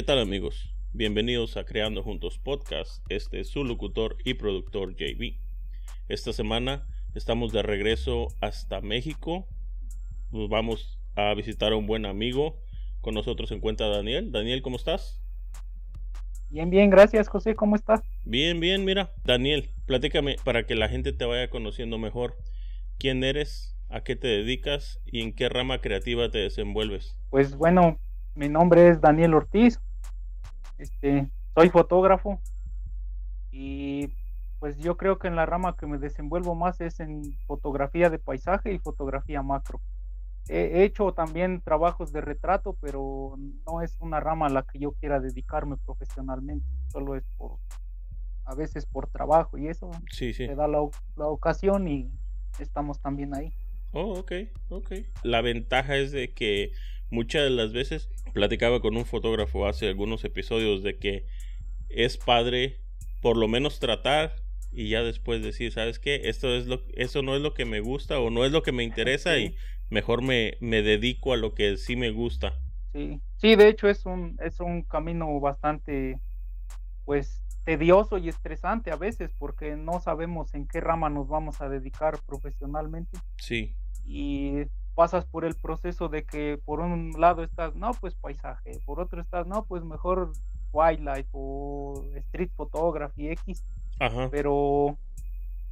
¿Qué tal amigos? Bienvenidos a Creando Juntos Podcast. Este es su locutor y productor JB. Esta semana estamos de regreso hasta México. Nos vamos a visitar a un buen amigo. Con nosotros se encuentra Daniel. Daniel, ¿cómo estás? Bien, bien, gracias José, ¿cómo estás? Bien, bien, mira. Daniel, platícame para que la gente te vaya conociendo mejor. ¿Quién eres? ¿A qué te dedicas? ¿Y en qué rama creativa te desenvuelves? Pues bueno, mi nombre es Daniel Ortiz. Este, soy fotógrafo y pues yo creo que en la rama que me desenvuelvo más es en fotografía de paisaje y fotografía macro. He hecho también trabajos de retrato, pero no es una rama a la que yo quiera dedicarme profesionalmente, solo es por a veces por trabajo y eso Sí, sí. se da la, la ocasión y estamos también ahí. Oh, ok, ok. La ventaja es de que muchas de las veces platicaba con un fotógrafo hace algunos episodios de que es padre por lo menos tratar y ya después decir, ¿sabes qué? Esto es lo eso no es lo que me gusta o no es lo que me interesa Sí. y mejor me, me dedico a lo que sí me gusta. Sí, sí, de hecho es un, es un camino bastante, pues, tedioso y estresante a veces porque no sabemos en qué rama nos vamos a dedicar profesionalmente Sí, y pasas por el proceso de que por un lado estás, no, pues paisaje, por otro estás, no, pues mejor wildlife o street photography X, ajá. pero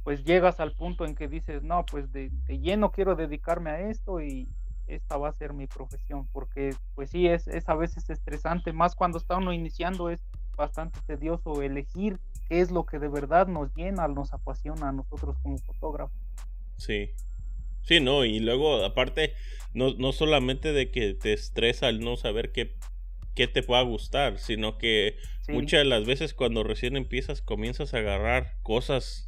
pues llegas al punto en que dices, no, pues de, de lleno quiero dedicarme a esto y esta va a ser mi profesión, porque pues sí, es, es a veces estresante, más cuando está uno iniciando, es bastante tedioso elegir qué es lo que de verdad nos llena, nos apasiona a nosotros como fotógrafos. Sí. Sí, no, y luego aparte, no, no solamente de que te estresa el no saber qué, qué te pueda gustar, sino que Sí, muchas de las veces cuando recién empiezas comienzas a agarrar cosas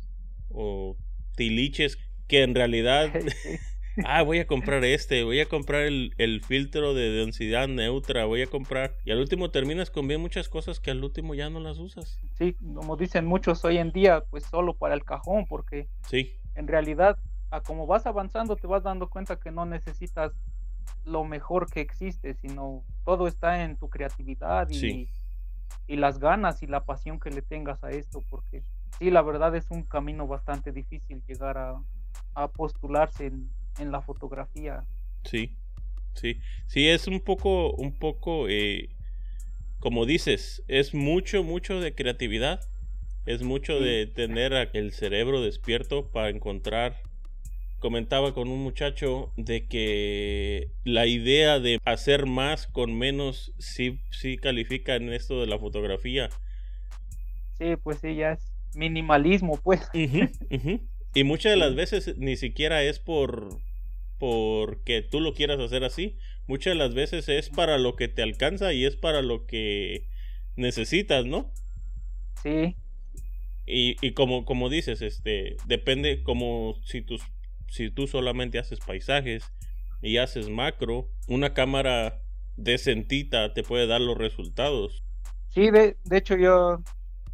o tiliches que en realidad, ah, voy a comprar este, voy a comprar el, el filtro de densidad neutra, voy a comprar, y al último terminas con bien muchas cosas que al último ya no las usas. sí, como dicen muchos hoy en día, pues solo para el cajón, porque Sí, en realidad, a como vas avanzando, te vas dando cuenta que no necesitas lo mejor que existe, sino todo está en tu creatividad y, Sí. y las ganas y la pasión que le tengas a esto, porque sí, la verdad es un camino bastante difícil llegar a, a postularse en, en la fotografía. Sí, sí, sí, es un poco, un poco, eh, como dices, es mucho, mucho de creatividad, es mucho Sí. de tener el cerebro despierto para encontrar. Comentaba con un muchacho de que la idea de hacer más con menos sí, sí califica en esto de la fotografía. Sí, pues sí, ya es minimalismo, pues. Y muchas de las veces ni siquiera es por porque tú lo quieras hacer así. Muchas de las veces es para lo que te alcanza y es para lo que necesitas, ¿no? Sí, Y, y como, como dices, este, depende como si tus, si tú solamente haces paisajes y haces macro, una cámara decentita te puede dar los resultados. sí, de, de hecho yo,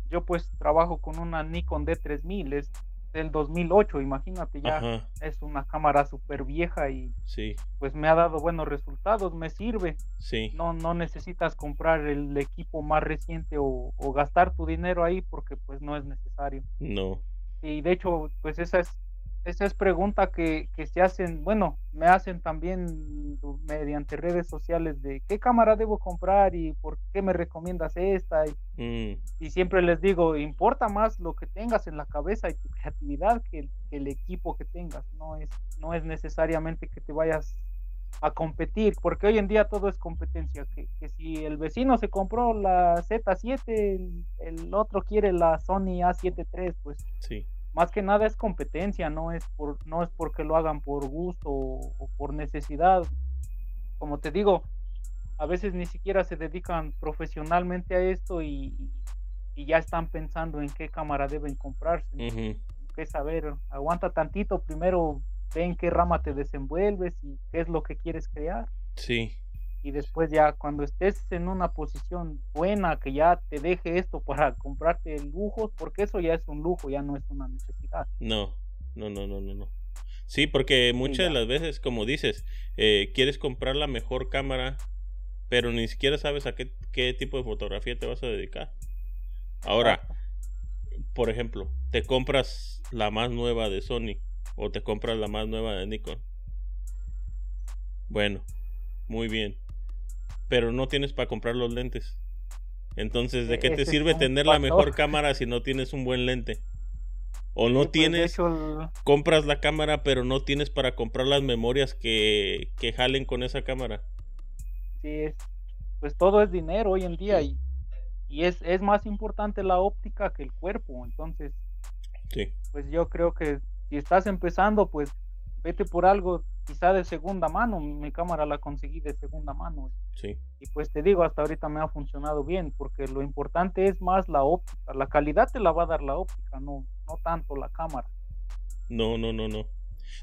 yo pues trabajo con una Nikon D3000, es del 2008, imagínate, ya Ajá, es una cámara súper vieja y sí, pues me ha dado buenos resultados, me sirve. sí, No, no necesitas comprar el equipo más reciente o, o gastar tu dinero ahí porque pues no es necesario. no, Y de hecho, pues esa es, esa es pregunta que, que se hacen, bueno, me hacen también mediante redes sociales de qué cámara debo comprar y por qué me recomiendas esta. Y, mm, y siempre les digo, importa más lo que tengas en la cabeza y tu creatividad que el, que el equipo que tengas. No es, no es necesariamente que te vayas a competir, porque hoy en día todo es competencia. Que, que si el vecino se compró la Z7, el, el otro quiere la Sony A7 III, pues sí, más que nada es competencia, no es por, no es porque lo hagan por gusto o, o por necesidad. Como te digo, a veces ni siquiera se dedican profesionalmente a esto y, y ya están pensando en qué cámara deben comprarse. Que saber, aguanta tantito, primero ve en qué rama te desenvuelves y qué es lo que quieres crear. sí, Y después ya cuando estés en una posición buena, que ya te deje esto para comprarte lujos, porque eso ya es un lujo, ya no es una necesidad. no, no, no, no, no, no. Sí, porque muchas de las veces, como dices, eh, quieres comprar la mejor cámara pero ni siquiera sabes a qué, qué tipo de fotografía te vas a dedicar. Ahora, por ejemplo, te compras la más nueva de Sony o te compras la más nueva de Nikon. Bueno, muy bien. Pero no tienes para comprar los lentes. Entonces, ¿de qué te sirve tener la mejor cámara si no tienes un buen lente? O no Sí, pues, tienes, hecho, el- compras la cámara, pero no tienes para comprar las memorias que, que jalen con esa cámara. sí, es- pues todo es dinero hoy en día y, y es, es más importante la óptica que el cuerpo. Entonces, Sí, pues yo creo que si estás empezando, pues vete por algo quizá de segunda mano. Mi cámara la conseguí de segunda mano. sí, Y pues te digo, hasta ahorita me ha funcionado bien, porque lo importante es más la óptica. La calidad te la va a dar la óptica, no, no tanto la cámara. no, no, no, no.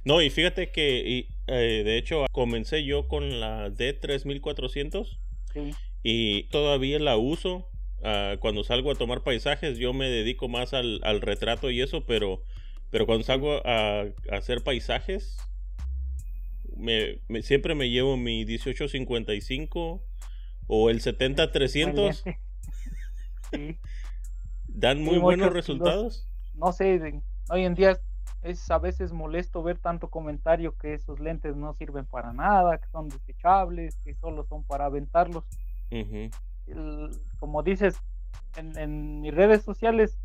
No, y fíjate que, y, eh, de hecho, comencé yo con la D3400 Sí, y todavía la uso. ah, cuando salgo a tomar paisajes, yo me dedico más al, al retrato y eso, pero, pero cuando salgo a, a hacer paisajes, me, me- siempre me llevo mi 1855 o el 70-300. excelente. Sí, Dan muy buenos muchos- resultados. no sé, hoy en día es a veces molesto ver tanto comentario que esos lentes no sirven para nada, que son desechables, que solo son para aventarlos. El- como dices, en, en mis redes sociales,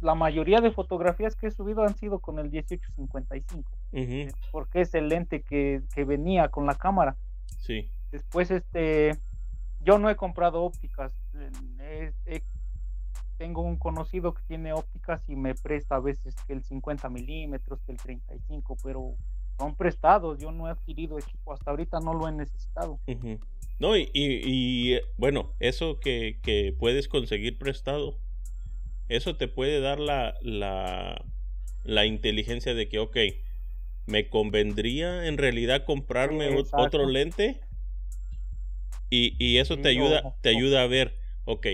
la mayoría de fotografías que he subido han sido con el 1855, ujú, porque es el lente que, que venía con la cámara. Sí, Después, este, yo no he comprado ópticas. eh, tengo un conocido que tiene ópticas y me presta a veces que el 50 milímetros, que el 35, pero son prestados. Yo no he adquirido equipo hasta ahorita, no lo he necesitado. No, y, y- y, eh, bueno, eso que, que puedes conseguir prestado, eso te puede dar la, la, la inteligencia de que, ok, me convendría en realidad comprarme Sí, otro lente y, y eso te ayuda, te ayuda a ver, ok,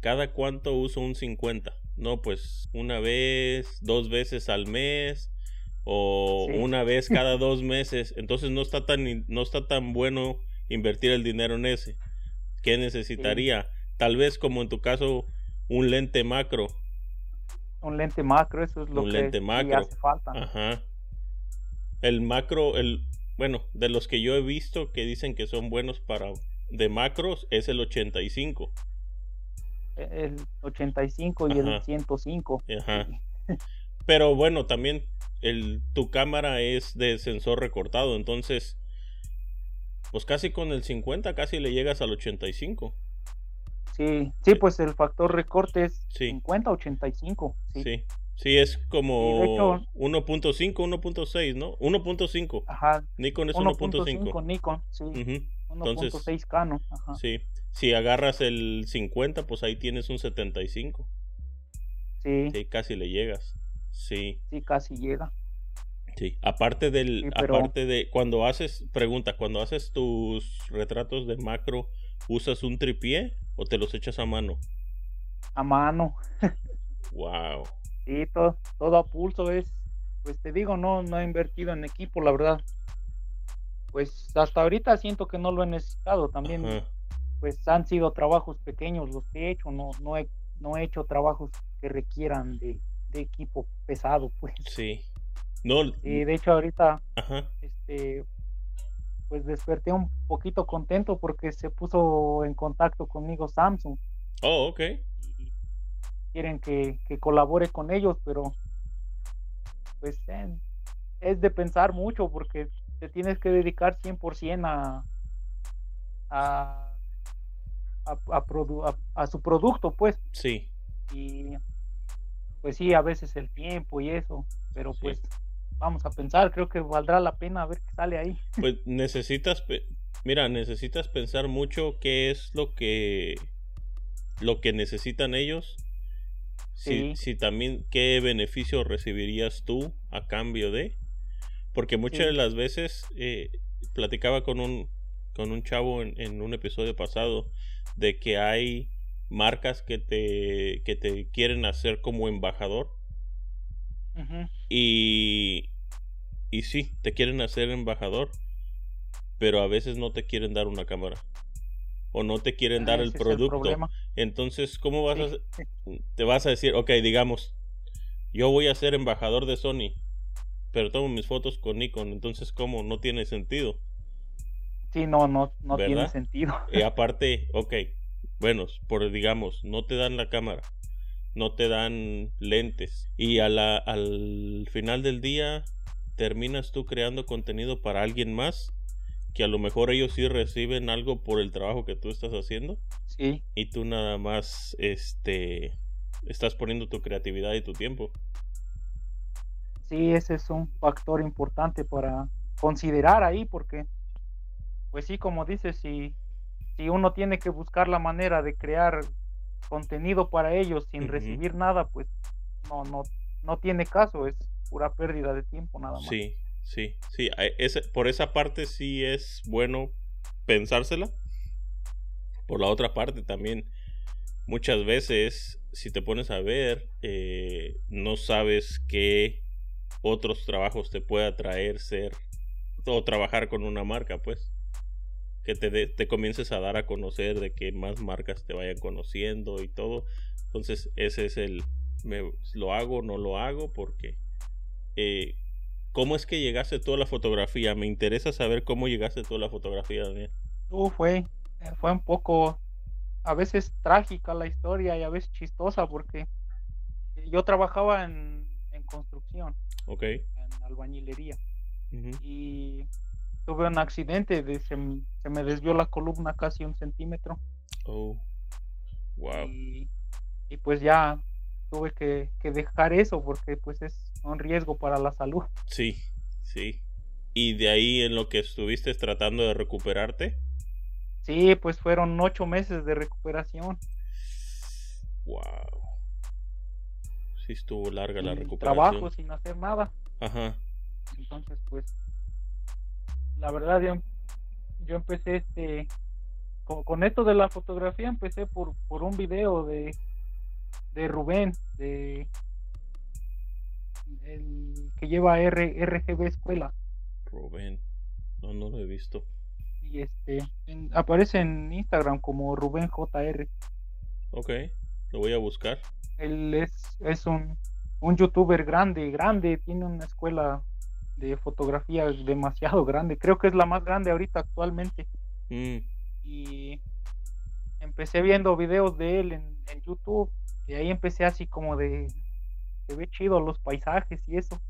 cada cuánto uso un 50, no, pues una vez, dos veces al mes o Sí. una vez cada dos meses, entonces no está tan no está tan bueno invertir el dinero en ese. ¿Qué necesitaría? Tal vez como en tu caso un lente macro, Un lente macro, eso es lo Un que lente macro. hace falta. Ajá. El macro, el bueno, de los que yo he visto que dicen que son buenos para de macros es el 85. E- El 85 y Ajá. el 105. Ajá. Pero bueno, también el tu cámara es de sensor recortado, entonces pues casi con el 50 casi le llegas al 85. Sí, sí, pues el factor recorte es Sí. 50, 85. Sí. Sí. Sí, es como Y de hecho- 1.5, 1.6, ¿no? 1.5. Ajá, Nikon es 1.5 1.5. Nikon, sí. Ujú. 1.6 Canon, ajá. Sí. Si agarras el 50, pues ahí tienes un 75. Sí, Sí, casi le llegas. Sí, sí, casi llega. sí. Aparte del, Sí, pero- aparte de, cuando haces, pregunta, cuando haces tus retratos de macro, ¿usas un tripié o te los echas a mano? A mano, Wow. sí, todo, todo a pulso es, pues te digo, no, no he invertido en equipo, la verdad. Pues hasta ahorita siento que no lo he necesitado también. Ajá. Pues han sido trabajos pequeños los que he hecho, no, no he, no he hecho trabajos que requieran de, de equipo pesado, pues. Sí. No, Y de hecho ahorita ajá. este pues desperté un poquito contento porque se puso en contacto conmigo Samsung Oh, ok. y quieren que, que colabore con ellos, pero pues eh, es de pensar mucho porque te tienes que dedicar 100% a a, a, a produ- a- a su producto, pues, Sí. y pues sí, a veces el tiempo y eso, pero Sí. pues vamos a pensar, creo que valdrá la pena ver qué sale ahí. Pues necesitas, mira, necesitas pensar mucho qué es lo que lo que necesitan ellos. Si, Sí. si también qué beneficio recibirías tú a cambio de. Porque muchas Sí. de las veces eh, platicaba con un con un chavo en, en un episodio pasado de que hay marcas que te que te quieren hacer como embajador Y, y sí, te quieren hacer embajador, pero a veces no te quieren dar una cámara. o no te quieren dar el es el producto. Entonces, ¿cómo vas Sí. a te vas a decir, ok, digamos, yo voy a ser embajador de Sony, pero tomo mis fotos con Nikon, entonces ¿cómo? No tiene sentido. Sí, no, no, no tiene sentido. Y aparte, ok, bueno, por digamos, no te dan la cámara, no te dan lentes. Y a la, al final del día terminas tú creando contenido para alguien más que a lo mejor ellos sí reciben algo por el trabajo que tú estás haciendo. Sí, y tú nada más este estás poniendo tu creatividad y tu tiempo. sí, ese es un factor importante para considerar ahí, porque, pues sí, como dices, si, si uno tiene que buscar la manera de crear contenido para ellos sin recibir nada, pues no, no, no tiene caso, es pura pérdida de tiempo nada más. Sí, sí, sí. ese- por esa parte sí es bueno pensársela. Por la otra parte también, muchas veces, si te pones a ver, eh, no sabes qué otros trabajos te pueda traer ser o trabajar con una marca, pues. Que te, de- te comiences a dar a conocer de que más marcas te vayan conociendo y todo. Entonces, ese es el. Me, ¿Lo hago o no lo hago? Porque. eh, ¿Cómo es que llegaste tú a la fotografía? Me interesa saber cómo llegaste tú a la fotografía, Daniel. Uh, fue, eh, fue un poco, a veces trágica la historia y a veces chistosa, porque yo trabajaba en, en construcción, Ok. en albañilería. Y tuve un accidente, de, se, me desvió la columna casi un centímetro Oh. Wow. y, y pues ya tuve que, que dejar eso porque pues es un riesgo para la salud. Sí, sí. Y de ahí en lo que estuviste tratando de recuperarte. Sí, pues fueron ocho meses de recuperación. Wow. Sí estuvo larga la recuperación. trabajo, sin hacer nada. Ajá. Entonces, pues, la verdad, yo, yo empecé este, con, con esto de la fotografía, empecé por, por un video de, de Rubén, de el que lleva R, RGB Escuela. Rubén. No, no lo he visto. Y este, en- aparece en Instagram como Rubén JR. Ok. Lo voy a buscar. Él es, es un, un youtuber grande, grande, tiene una escuela de fotografía demasiado grande. Creo que es la más grande ahorita actualmente. Mm, y empecé viendo videos de él en, en YouTube y ahí empecé así como de se ve chido los paisajes y eso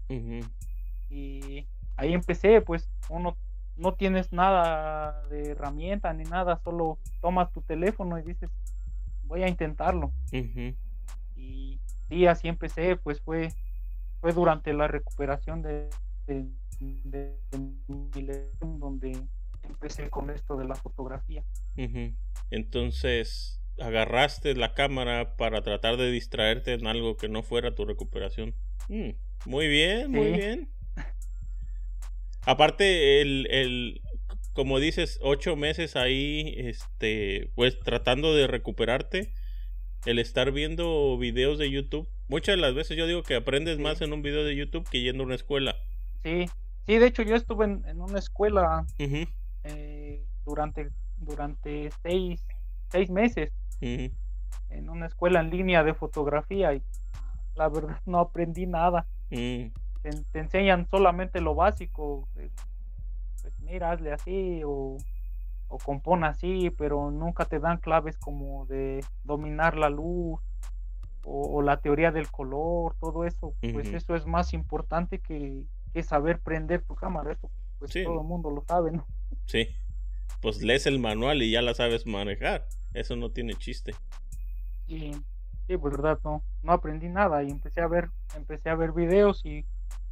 y ahí empecé pues uno no tienes nada de herramienta ni nada solo tomas tu teléfono y dices voy a intentarlo Ujú. y sí así empecé pues fue fue durante la recuperación de, de, de- donde empecé con esto de la fotografía. Entonces, agarraste la cámara para tratar de distraerte en algo que no fuera tu recuperación. Mm, muy bien, muy Sí. bien. Aparte, el, el, como dices, ocho meses ahí, este, pues tratando de recuperarte, el estar viendo videos de YouTube. Muchas de las veces yo digo que aprendes Sí. más en un video de YouTube que yendo a una escuela. Sí, sí, de hecho yo estuve en, en una escuela eh, durante, durante seis, seis meses, en una escuela en línea de fotografía y la verdad no aprendí nada. mm, Te, te enseñan solamente lo básico, eh, pues mira, hazle así o, o compón así, pero nunca te dan claves como de dominar la luz o, o la teoría del color, todo eso, pues eso es más importante que, que saber prender tu cámara, eso pues Sí. todo el mundo lo sabe, ¿no? Sí. Pues lees el manual y ya la sabes manejar. Eso no tiene chiste. Y sí, pues verdad, no, no aprendí nada y empecé a ver, empecé a ver videos y,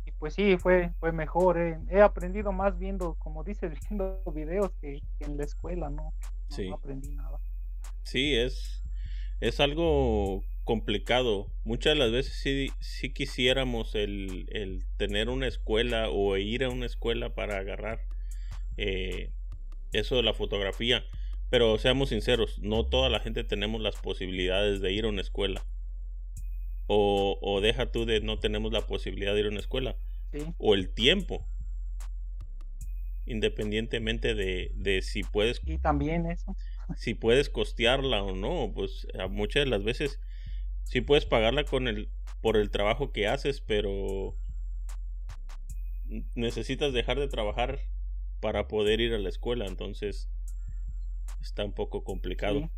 y pues sí, fue, fue mejor. eh. He aprendido más viendo, como dices, viendo videos que, que en la escuela, ¿no? No, Sí. no aprendí nada. Sí, es, es algo complicado. Muchas de las veces sí, sí quisiéramos el, el tener una escuela o ir a una escuela para agarrar eh, eso de la fotografía. Pero seamos sinceros, no toda la gente tenemos las posibilidades de ir a una escuela. O, o deja tú de no tenemos la posibilidad de ir a una escuela. Sí, O el tiempo. Independientemente de, de si puedes y también eso. Si puedes costearla o no, pues muchas de las veces sí puedes pagarla con el por el trabajo que haces, pero necesitas dejar de trabajar para poder ir a la escuela, entonces está un poco complicado.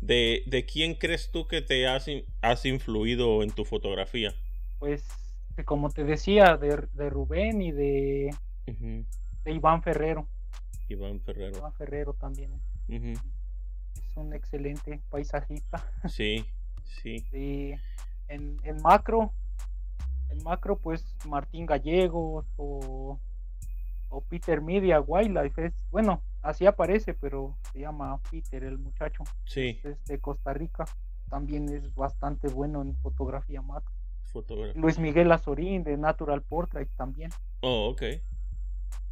De, ¿De, quién crees tú que te has, has influido en tu fotografía? Pues, como te decía, de, de Rubén y de, de Iván Ferrero. Iván Ferrero. Iván Ferrero también. Es un excelente paisajista. Sí, sí. Y en, en macro, en macro, pues Martín Gallegos o, o Peter Media Wildlife. Es, bueno, así aparece, pero se llama Peter, el muchacho. Sí. Es de Costa Rica. También es bastante bueno en fotografía macro. Luis Miguel Azorín de Natural Portrait también. Oh, ok.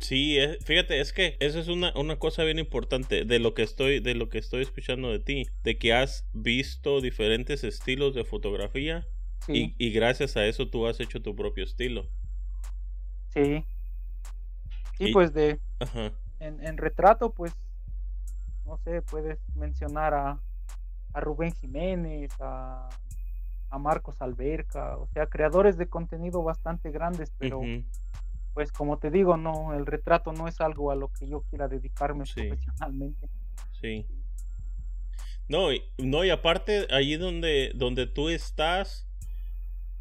Sí, fíjate, es que eso es una, una, cosa bien importante de lo que estoy, de lo que estoy escuchando de ti, de que has visto diferentes estilos de fotografía y, y, gracias a eso tú has hecho tu propio estilo. Sí. Y, pues de En, en, retrato, pues, no sé, puedes mencionar a, a Rubén Jiménez, a, a Marcos Alberca, o sea, creadores de contenido bastante grandes, pero pues como te digo, no, el retrato no es algo a lo que yo quiera dedicarme profesionalmente. Sí. No, y, no, y aparte, allí donde, donde tú estás,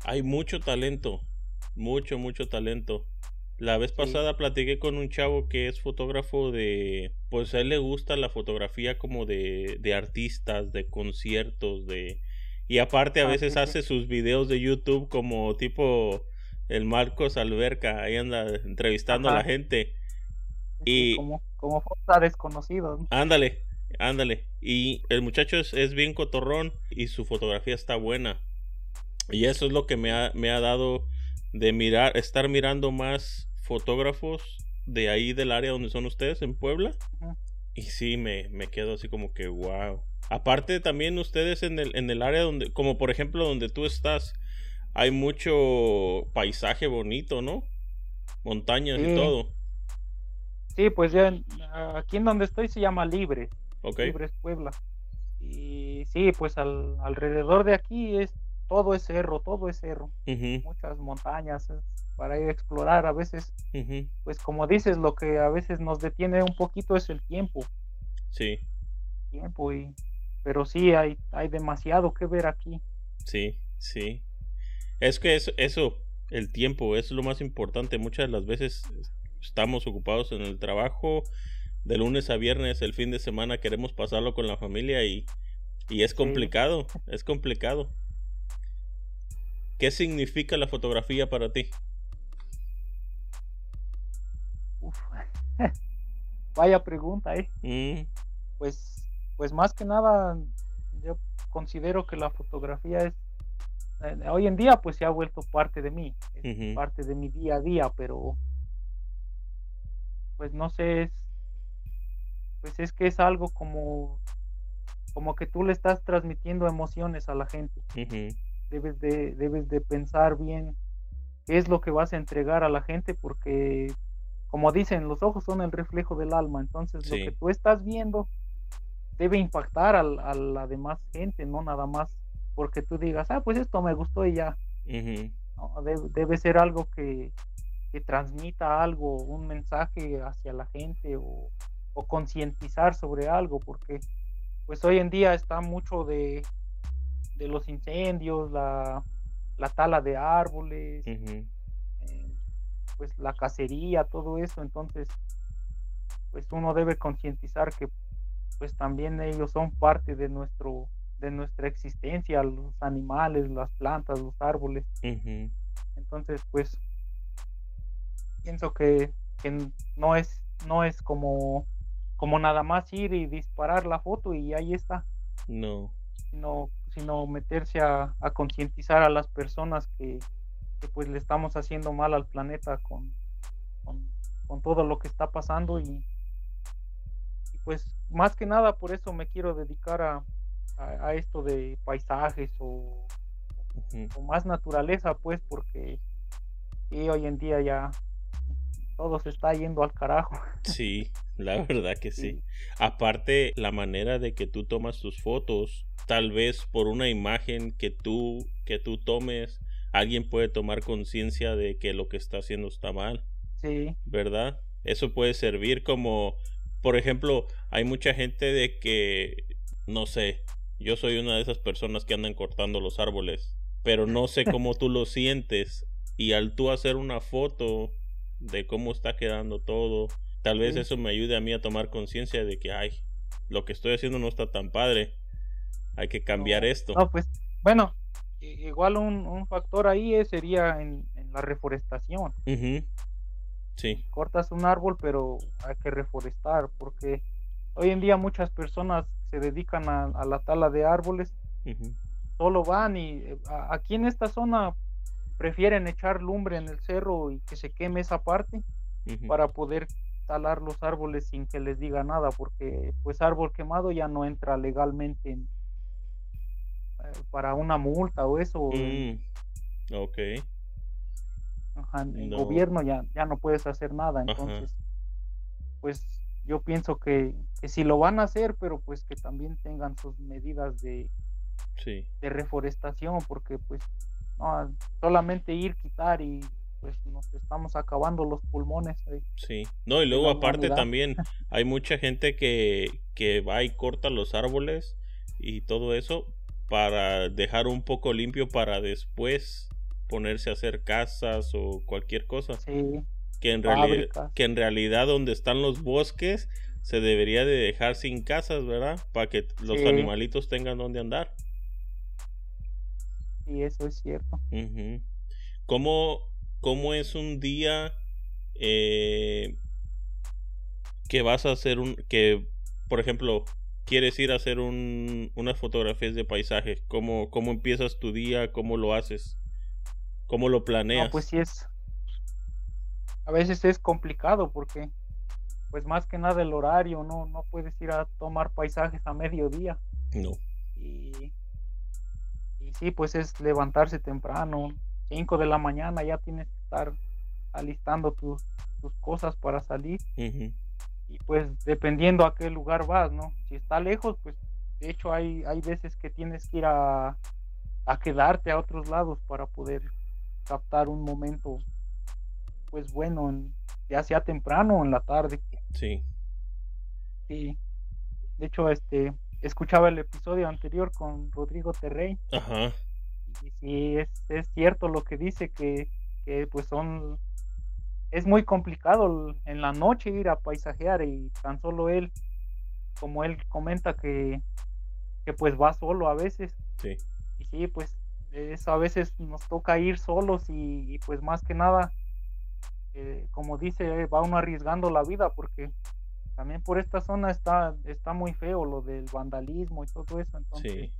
hay mucho talento. Mucho, mucho talento. La vez pasada platiqué con un chavo que es fotógrafo de. Pues a él le gusta la fotografía como de, de artistas, de conciertos, de. Y aparte a ah, veces hace sus videos de YouTube como tipo el Marcos Alberca, ahí anda entrevistando a la gente. Y como, como desconocido. Ándale, ándale. Y el muchacho es, bien cotorrón y su fotografía está buena. Y eso es lo que me ha, me ha dado de mirar, estar mirando más fotógrafos de ahí del área donde son ustedes, en Puebla. Y sí, me, me quedo así como que wow. Aparte también ustedes en el, en el área donde, como por ejemplo donde tú estás, hay mucho paisaje bonito, ¿no? Montañas y todo. Sí, pues ya aquí en donde estoy se llama Libre. Ok. Libres Puebla. Y sí, pues alrededor de aquí es todo es cerro, todo es cerro. Muchas montañas para ir a explorar a veces. Pues como dices, lo que a veces nos detiene un poquito es el tiempo. Sí. Tiempo y pero sí hay hay demasiado que ver aquí. Sí, sí. Es que eso, eso, el tiempo, es lo más importante. Muchas de las veces estamos ocupados en el trabajo, de lunes a viernes, el fin de semana queremos pasarlo con la familia y, y es complicado, es complicado. ¿Qué significa la fotografía para ti? Vaya pregunta, ¿eh? Mm. Pues, pues más que nada, yo considero que la fotografía es hoy en día pues se ha vuelto parte de mí, parte de mi día a día, pero pues no sé, es, pues es que es algo como, como que tú le estás transmitiendo emociones a la gente. Debes de, debes de pensar bien qué es lo que vas a entregar a la gente porque como dicen, los ojos son el reflejo del alma, entonces lo que tú estás viendo debe impactar a la demás gente, no nada más porque tú digas, ah, pues esto me gustó y ya. debe, ser algo que, transmita algo, un mensaje hacia la gente o, concientizar sobre algo, porque pues hoy en día está mucho de, de los incendios, la, tala de árboles, eh, pues la cacería, todo eso, entonces pues uno debe concientizar que pues también ellos son parte de nuestro de nuestra existencia, los animales, las plantas, los árboles. Entonces, pues, pienso que, no es, no es como, como nada más ir y disparar la foto y ahí está. No. Sino, sino meterse a, concientizar a las personas que, pues le estamos haciendo mal al planeta con, con, todo lo que está pasando y, y pues más que nada por eso me quiero dedicar a, a, esto de paisajes o, más naturaleza, pues, porque hoy en día ya todo se está yendo al carajo. Sí, La verdad que sí. Aparte, la manera de que tú tomas tus fotos, tal vez por una imagen que tú, que tú tomes, alguien puede tomar conciencia de que lo que está haciendo está mal. Sí. ¿Verdad? Eso puede servir como, por ejemplo, hay mucha gente de que, no sé, yo soy una de esas personas que andan cortando los árboles, pero no sé cómo tú lo sientes. Y al tú hacer una foto de cómo está quedando todo, tal vez eso me ayude a mí a tomar conciencia de que, ay, lo que estoy haciendo no está tan padre. Hay que cambiar esto. No, pues, bueno, igual un, factor ahí sería en, la reforestación. Sí. Cortas un árbol, pero hay que reforestar, porque hoy en día muchas personas se dedican a, la tala de árboles, solo van y eh, aquí en esta zona prefieren echar lumbre en el cerro y que se queme esa parte para poder talar los árboles sin que les diga nada, porque pues árbol quemado ya no entra legalmente en, eh, para una multa o eso. Mm, ok. en el gobierno ya, ya no puedes hacer nada, entonces, pues yo pienso que, que si lo van a hacer, pero pues que también tengan sus medidas de, de reforestación, porque pues no, solamente ir, quitar y pues nos estamos acabando los pulmones. Sí, no, y luego aparte también hay mucha gente que, que va y corta los árboles y todo eso para dejar un poco limpio para después ponerse a hacer casas o cualquier cosa. Sí. Que en, realidad, que en realidad donde están los bosques se debería de dejar sin casas, ¿verdad? Para que los animalitos tengan donde andar. Sí, eso es cierto. ¿Cómo, ¿Cómo, es un día eh, que vas a hacer un... que, por ejemplo, quieres ir a hacer un, unas fotografías de paisajes? ¿Cómo, ¿Cómo empiezas tu día? ¿Cómo lo haces? ¿Cómo lo planeas? No, pues sí es... A veces es complicado porque, pues más que nada el horario, no, no puedes ir a tomar paisajes a mediodía. No. Y, y sí, pues es levantarse temprano, 5 de la mañana ya tienes que estar alistando tus, tus cosas para salir y pues dependiendo a qué lugar vas, ¿no? Si está lejos, pues de hecho hay, hay veces que tienes que ir a, a quedarte a otros lados para poder captar un momento pues bueno, ya sea temprano o en la tarde. Sí. Sí. De hecho, este escuchaba el episodio anterior con Rodrigo Terrey. Ajá. Y sí, es, es cierto lo que dice que, que pues son es muy complicado en la noche ir a paisajear y tan solo él, como él comenta que, que pues va solo a veces. Sí. Y sí, pues eso a veces nos toca ir solos y, pues más que nada, eh, como dice, va uno arriesgando la vida porque también por esta zona está, está muy feo lo del vandalismo y todo eso. Entonces, sí,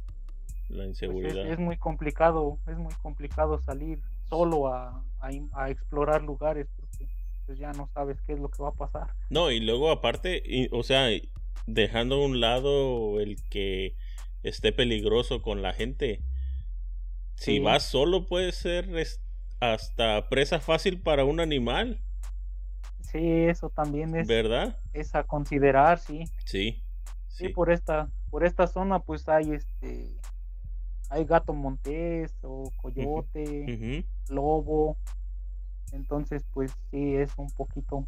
la pues, inseguridad. es, muy complicado, es muy complicado salir solo a, a explorar lugares pues ya no sabes qué es lo que va a pasar. No, y luego aparte, o sea, dejando a un lado el que esté peligroso con la gente. Si vas solo puede ser hasta presa fácil para un animal. Sí, eso también es. ¿Verdad? Es a considerar, sí. Sí. Sí, por esta, por esta zona pues hay este hay gato montés o coyote, lobo, entonces, pues sí, es un poquito,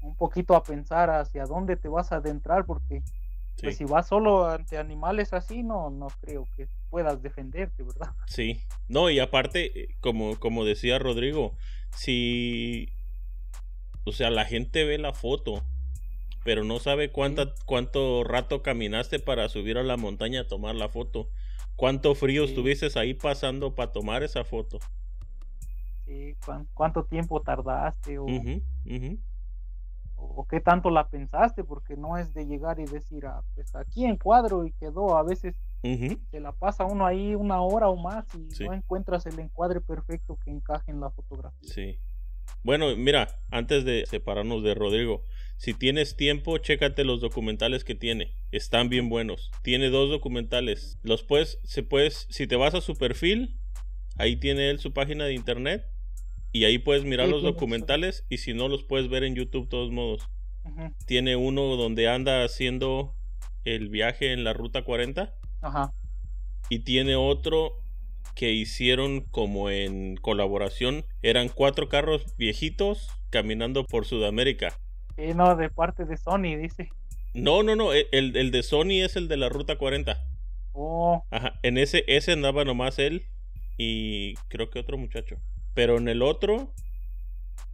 un poquito a pensar hacia dónde te vas a adentrar, porque pues si vas solo ante animales así, no, no creo que puedas defenderte, ¿verdad? Sí, no, y aparte, eh, como, como decía Rodrigo, si, o sea, la gente ve la foto, pero no sabe cuánta, cuánto rato caminaste para subir a la montaña a tomar la foto, cuánto frío estuviste ahí pasando para tomar esa foto. Cuánto tiempo tardaste o, o, qué tanto la pensaste, porque no es de llegar y decir, ah, pues aquí en cuadro y quedó, a veces se la pasa uno ahí una hora o más y no encuentras el encuadre perfecto que encaje en la fotografía. Sí. Bueno, mira, antes de separarnos de Rodrigo, si tienes tiempo, chécate los documentales que tiene. Están bien buenos. Tiene dos documentales. Los puedes, se puedes, si te vas a su perfil, ahí tiene él su página de internet y ahí puedes mirar los documentales y si no los puedes ver en YouTube todos modos. Tiene uno donde anda haciendo el viaje en la ruta 40. Ajá. Y tiene otro que hicieron como en colaboración. Eran cuatro carros viejitos caminando por Sudamérica. Y no, de parte de Sony, dice. No, no, no. E, el, el de Sony es el de la ruta 40. Oh. Ajá. En ese, ese andaba nomás él y creo que otro muchacho. Pero en el otro,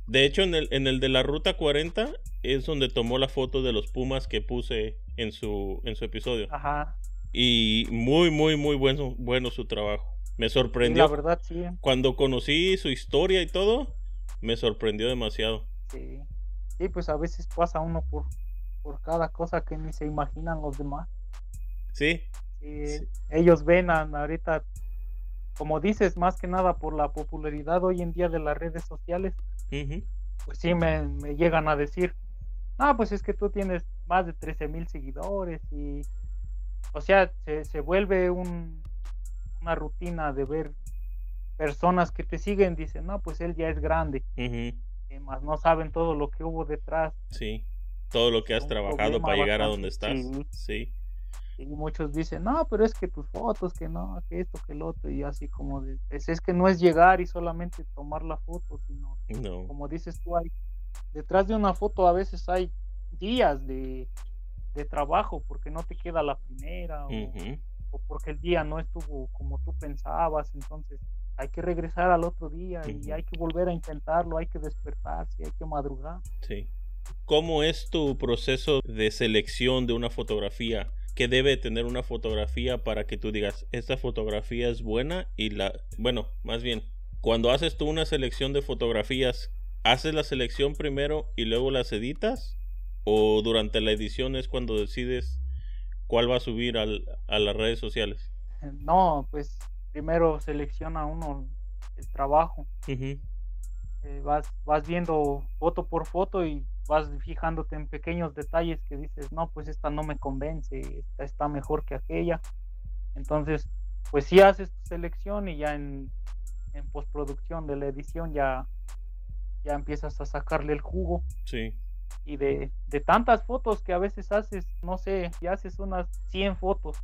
de hecho, en el, en el de la ruta 40 es donde tomó la foto de los Pumas que puse en su, en su episodio. Ajá. Y muy, muy, muy bueno, bueno su trabajo. Me sorprendió. la verdad, sí. Cuando conocí su historia y todo, me sorprendió demasiado. Sí. Sí, pues a veces pasa uno por, por cada cosa que ni se imaginan los demás. Sí. Ellos ven ahorita, como dices, más que nada por la popularidad hoy en día de las redes sociales, pues sí me, me, llegan a decir, ah, pues es que tú tienes más de 13 mil seguidores y, o sea, se, se vuelve un, una rutina de ver personas que te siguen, dicen, no, pues él ya es grande, más no saben todo lo que hubo detrás. Sí, todo lo que has trabajado para llegar a donde estás. Sí. Y muchos dicen, no, pero es que tus fotos, que no, que esto, que el otro, y así como de, es, que no es llegar y solamente tomar la foto, sino, como dices tú, hay, detrás de una foto a veces hay días de, de trabajo porque no te queda la primera o, o porque el día no estuvo como tú pensabas, entonces hay que regresar al otro día y hay que volver a intentarlo, hay que despertarse, hay que madrugar. Sí. ¿Cómo es tu proceso de selección de una fotografía? ¿Qué debe tener una fotografía para que tú digas, esta fotografía es buena y la... Bueno, más bien, cuando haces tú una selección de fotografías, ¿haces la selección primero y luego las editas? ¿O durante la edición es cuando decides cuál va a subir al, a las redes sociales? No, pues primero selecciona uno el trabajo. Eh, vas, vas viendo foto por foto y vas fijándote en pequeños detalles que dices, no, pues esta no me convence, esta está mejor que aquella. Entonces, pues si haces tu selección y ya en, en postproducción de la edición ya, ya empiezas a sacarle el jugo. Sí y de, de, tantas fotos que a veces haces, no sé, y haces unas 100 fotos.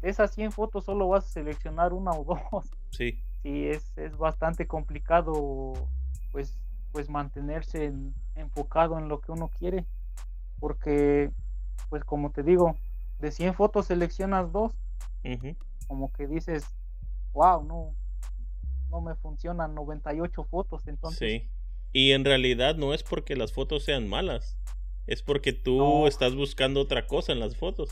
De esas 100 fotos solo vas a seleccionar una o dos. Sí. Sí, es, es bastante complicado pues, pues mantenerse enfocado en lo que uno quiere. Porque, pues como te digo, de 100 fotos seleccionas dos. Como que dices, wow, no, no me funcionan 98 fotos. Entonces, sí y en realidad no es porque las fotos sean malas, es porque tú estás buscando otra cosa en las fotos.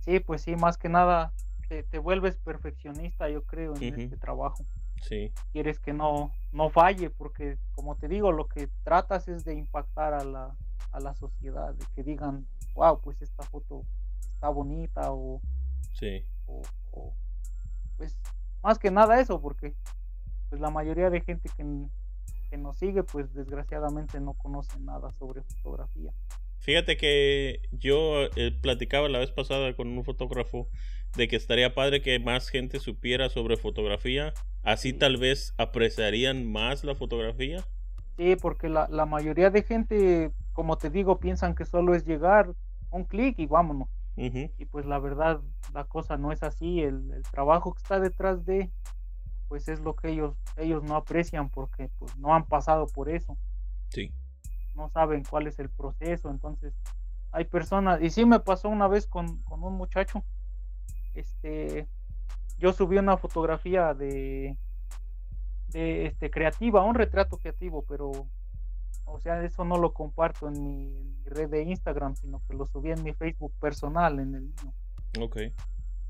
Sí, pues sí, más que nada te, vuelves perfeccionista, yo creo, en este trabajo. Sí. Quieres que no, no falle, porque como te digo, lo que tratas es de impactar a la, a la sociedad, de que digan, wow, pues esta foto está bonita o... Sí. O, pues más que nada eso, porque pues la mayoría de gente que nos sigue, pues desgraciadamente no conoce nada sobre fotografía. Fíjate que yo eh, platicaba la vez pasada con un fotógrafo de que estaría padre que más gente supiera sobre fotografía, así tal vez apreciarían más la fotografía. Sí, porque la, la, mayoría de gente, como te digo, piensan que solo es llegar un clic y vámonos. Y pues la verdad, la cosa no es así, el, el trabajo que está detrás de pues es lo que ellos ellos no aprecian porque pues no han pasado por eso. Sí. No saben cuál es el proceso, entonces hay personas y sí me pasó una vez con, con un muchacho este yo subí una fotografía de de este creativa, un retrato creativo, pero o sea, eso no lo comparto en mi, red de Instagram, sino que lo subí en mi Facebook personal en el mío. Ok.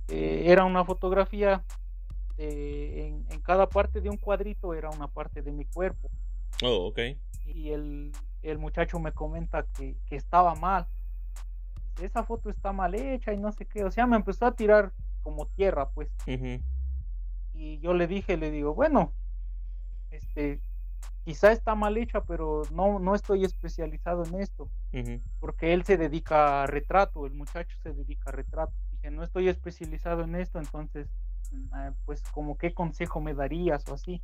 Eh, era una fotografía eh, en, cada parte de un cuadrito era una parte de mi cuerpo. Oh, ok. Y el, el muchacho me comenta que, que, estaba mal. Esa foto está mal hecha y no sé qué. O sea, me empezó a tirar como tierra, pues. Y yo le dije, le digo, bueno, este, quizá está mal hecha, pero no, no estoy especializado en esto. Porque él se dedica a retrato, el muchacho se dedica a retrato. Dije, no estoy especializado en esto, entonces Ah, pues como qué consejo me darías o así.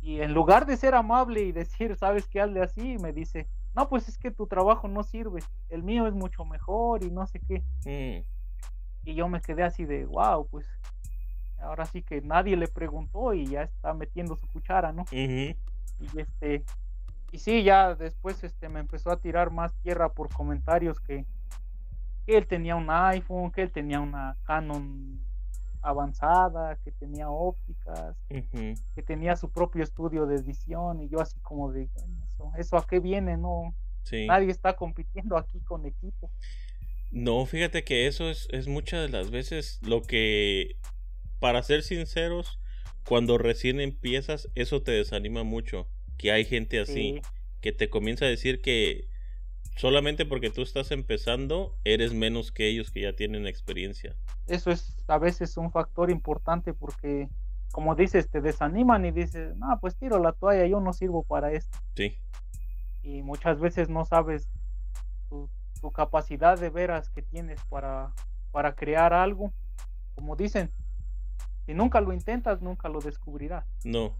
Y en lugar de ser amable y decir, sabes que hazle así, me dice, no, pues es que tu trabajo no sirve, el mío es mucho mejor y no sé qué. Mm, Y yo me quedé así de, wow, pues ahora sí que nadie le preguntó y ya está metiendo su cuchara, ¿no? Y este, y sí, ya después este me empezó a tirar más tierra por comentarios que, que él tenía un iPhone, que él tenía una Canon avanzada, que tenía ópticas, que tenía su propio estudio de edición y yo así como de "Bueno, eso, eso a qué viene, no, Sí. nadie está compitiendo aquí con equipo. No, fíjate que eso es, es muchas de las veces lo que, para ser sinceros, cuando recién empiezas, eso te desanima mucho. Que hay gente así, Sí, que te comienza a decir que solamente porque tú estás empezando, eres menos que ellos que ya tienen experiencia. eso es a veces un factor importante porque como dices, te desaniman y dices, no, pues tiro la toalla, yo no sirvo para esto. Sí, y muchas veces no sabes tu, tu capacidad de veras que tienes para, para crear algo. Como dicen, si nunca lo intentas, nunca lo descubrirás. no.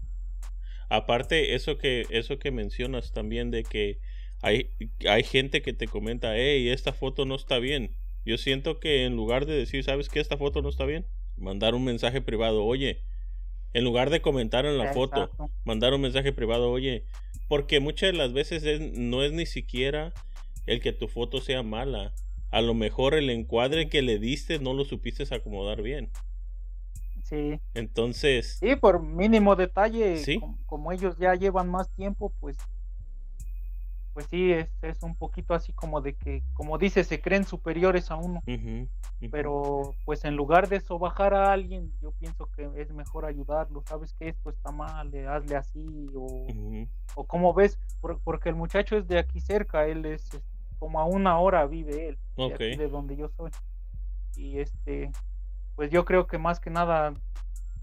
Aparte, eso que, eso que mencionas también de que hay, hay gente que te comenta, hey, esta foto no está bien. Yo siento que en lugar de decir, ¿sabes qué? Esta foto no está bien, mandar un mensaje privado, oye, en lugar de comentar en la foto, mandar un mensaje privado, oye, porque muchas de las veces es- no es ni siquiera el que tu foto sea mala. A lo mejor el encuadre que le diste no lo supiste acomodar bien. Sí. Entonces, Sí, por mínimo detalle, Sí. com- como ellos ya llevan más tiempo, pues pues sí, es, es un poquito así como de que, como dice, se creen superiores a uno, pero pues en lugar de sobajar a alguien, yo pienso que es mejor ayudarlo, sabes que esto está mal, eh, hazle así, o, o como ves, Por- porque el muchacho es de aquí cerca, él es como a una hora vive él, de aquí de donde yo soy. Y este, pues yo creo que más que nada,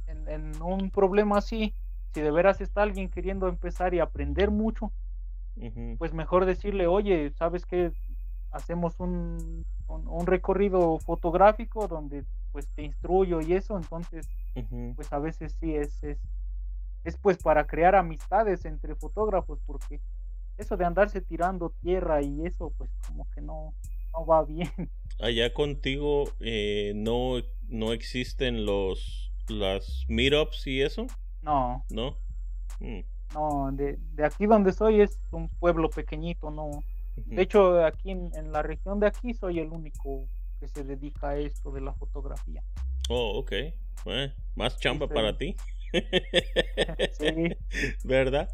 en, en un problema así, si de veras está alguien queriendo empezar y aprender mucho, pues mejor decirle, oye, ¿sabes qué? Hacemos un, un, un recorrido fotográfico donde pues te instruyo y eso, entonces pues a veces sí es, es, es pues para crear amistades entre fotógrafos, porque eso de andarse tirando tierra y eso pues como que no, no va bien. Allá contigo eh, no, no existen los las meetups y eso, No, ¿no? Mm, no, de, de aquí donde soy es un pueblo pequeñito, no. De hecho, aquí en, en la región de aquí soy el único que se dedica a esto de la fotografía. Oh, ok. Bueno, más chamba Este- para ti. Sí. ¿Verdad?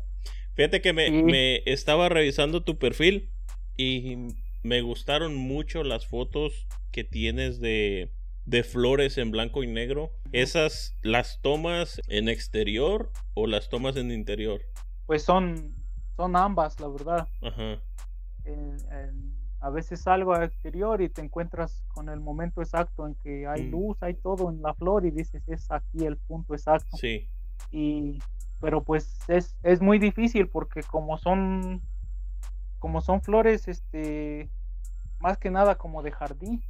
Fíjate que me, Sí. me estaba revisando tu perfil y me gustaron mucho las fotos que tienes de, de flores en blanco y negro. ¿Esas las tomas en exterior o las tomas en interior? Pues son, son ambas, la verdad. Ajá. En- en- a veces salgo al exterior y te encuentras con el momento exacto en que hay Mm. luz, hay todo en la flor y dices, es aquí el punto exacto. Sí. y pero pues es, es muy difícil porque como son como son flores este más que nada como de jardín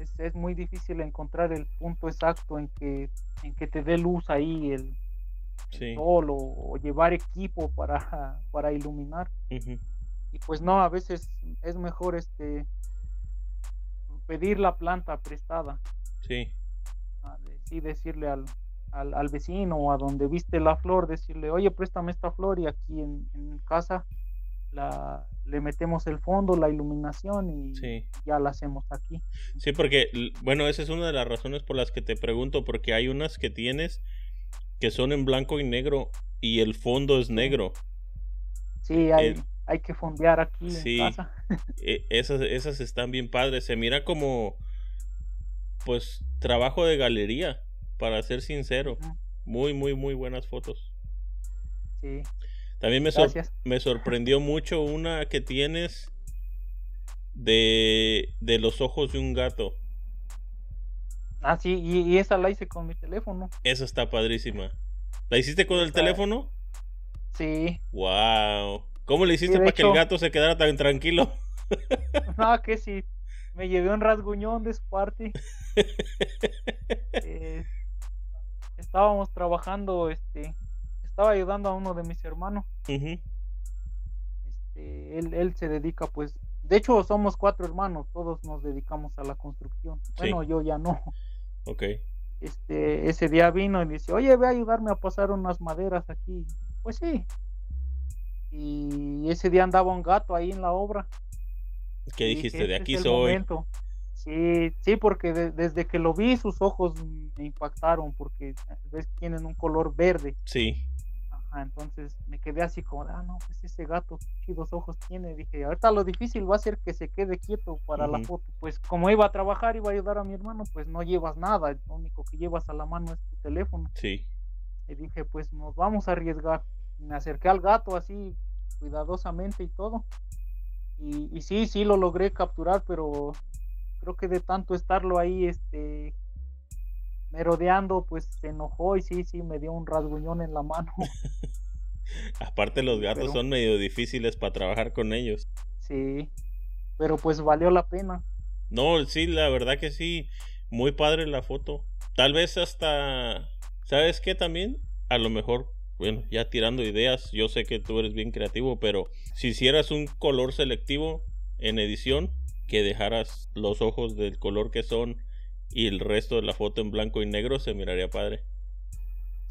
es, es muy difícil encontrar el punto exacto en que en que te dé luz ahí el, sol o, o llevar equipo para para iluminar. Y pues no a veces es mejor este pedir la planta prestada. Sí. a de- sí decirle al, al, al vecino o a donde viste la flor, decirle, oye, préstame esta flor y aquí en, en casa la, le metemos el fondo, la iluminación y Sí. ya la hacemos aquí. Sí, porque, bueno, esa es una de las razones por las que te pregunto, porque hay unas que tienes que son en blanco y negro y el fondo es negro. Sí, hay, hay que fondear aquí sí. en casa. E- esas, esas están bien padres. Se mira como, pues, trabajo de galería, para ser sincero. Muy, muy, muy buenas fotos. Sí, También me, sor- me sorprendió mucho una que tienes de, de los ojos de un gato. Ah, sí, y, y esa la hice con mi teléfono. Esa está padrísima. ¿La hiciste con el Está- teléfono? Sí, Wow. ¿Cómo le hiciste para que el gato se quedara tan tranquilo? no, que sí, me llevé un rasguñón de su parte. Eh, estábamos trabajando, este, estaba ayudando a uno de mis hermanos. Este, él, él se dedica pues, de hecho somos cuatro hermanos, todos nos dedicamos a la construcción. Bueno, yo ya no. Ok. Este, ese día vino y dice, oye, ve a ayudarme a pasar unas maderas aquí. Pues sí. Y ese día andaba un gato ahí en la obra. ¿Qué dijiste? de este aquí soy. Sí, sí, porque desde que lo vi sus ojos me impactaron porque ves tienen un color verde. Sí. Ajá, entonces me quedé así como, ah, no, pues ese gato, qué dos ojos tiene. Dije, ahorita lo difícil va a ser que se quede quieto para la foto. Pues como iba a trabajar, iba a ayudar a mi hermano, pues no llevas nada, lo único que llevas a la mano es tu teléfono. Sí. Y dije, pues nos vamos a arriesgar. Me acerqué al gato así cuidadosamente y todo. Y, y sí, sí lo logré capturar, pero creo que de tanto estarlo ahí, este, merodeando, pues se enojó y sí, sí, me dio un rasguñón en la mano. Aparte los gatos son medio difíciles para trabajar con ellos. Sí, pero pues valió la pena. No, sí, la verdad que sí, muy padre la foto. Tal vez hasta, ¿sabes qué también? A lo mejor, bueno, ya tirando ideas, yo sé que tú eres bien creativo, pero si hicieras un color selectivo en edición, que dejaras los ojos del color que son y el resto de la foto en blanco y negro se miraría padre.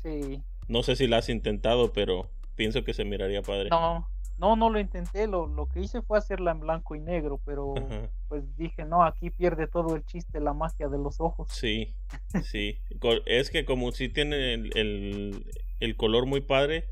Sí. No sé si la has intentado, pero pienso que se miraría padre. No, no, no lo intenté. Lo, lo que hice fue hacerla en blanco y negro, pero pues dije, no, aquí pierde todo el chiste, la magia de los ojos. Sí, sí. es que como si tiene el, el, color muy padre,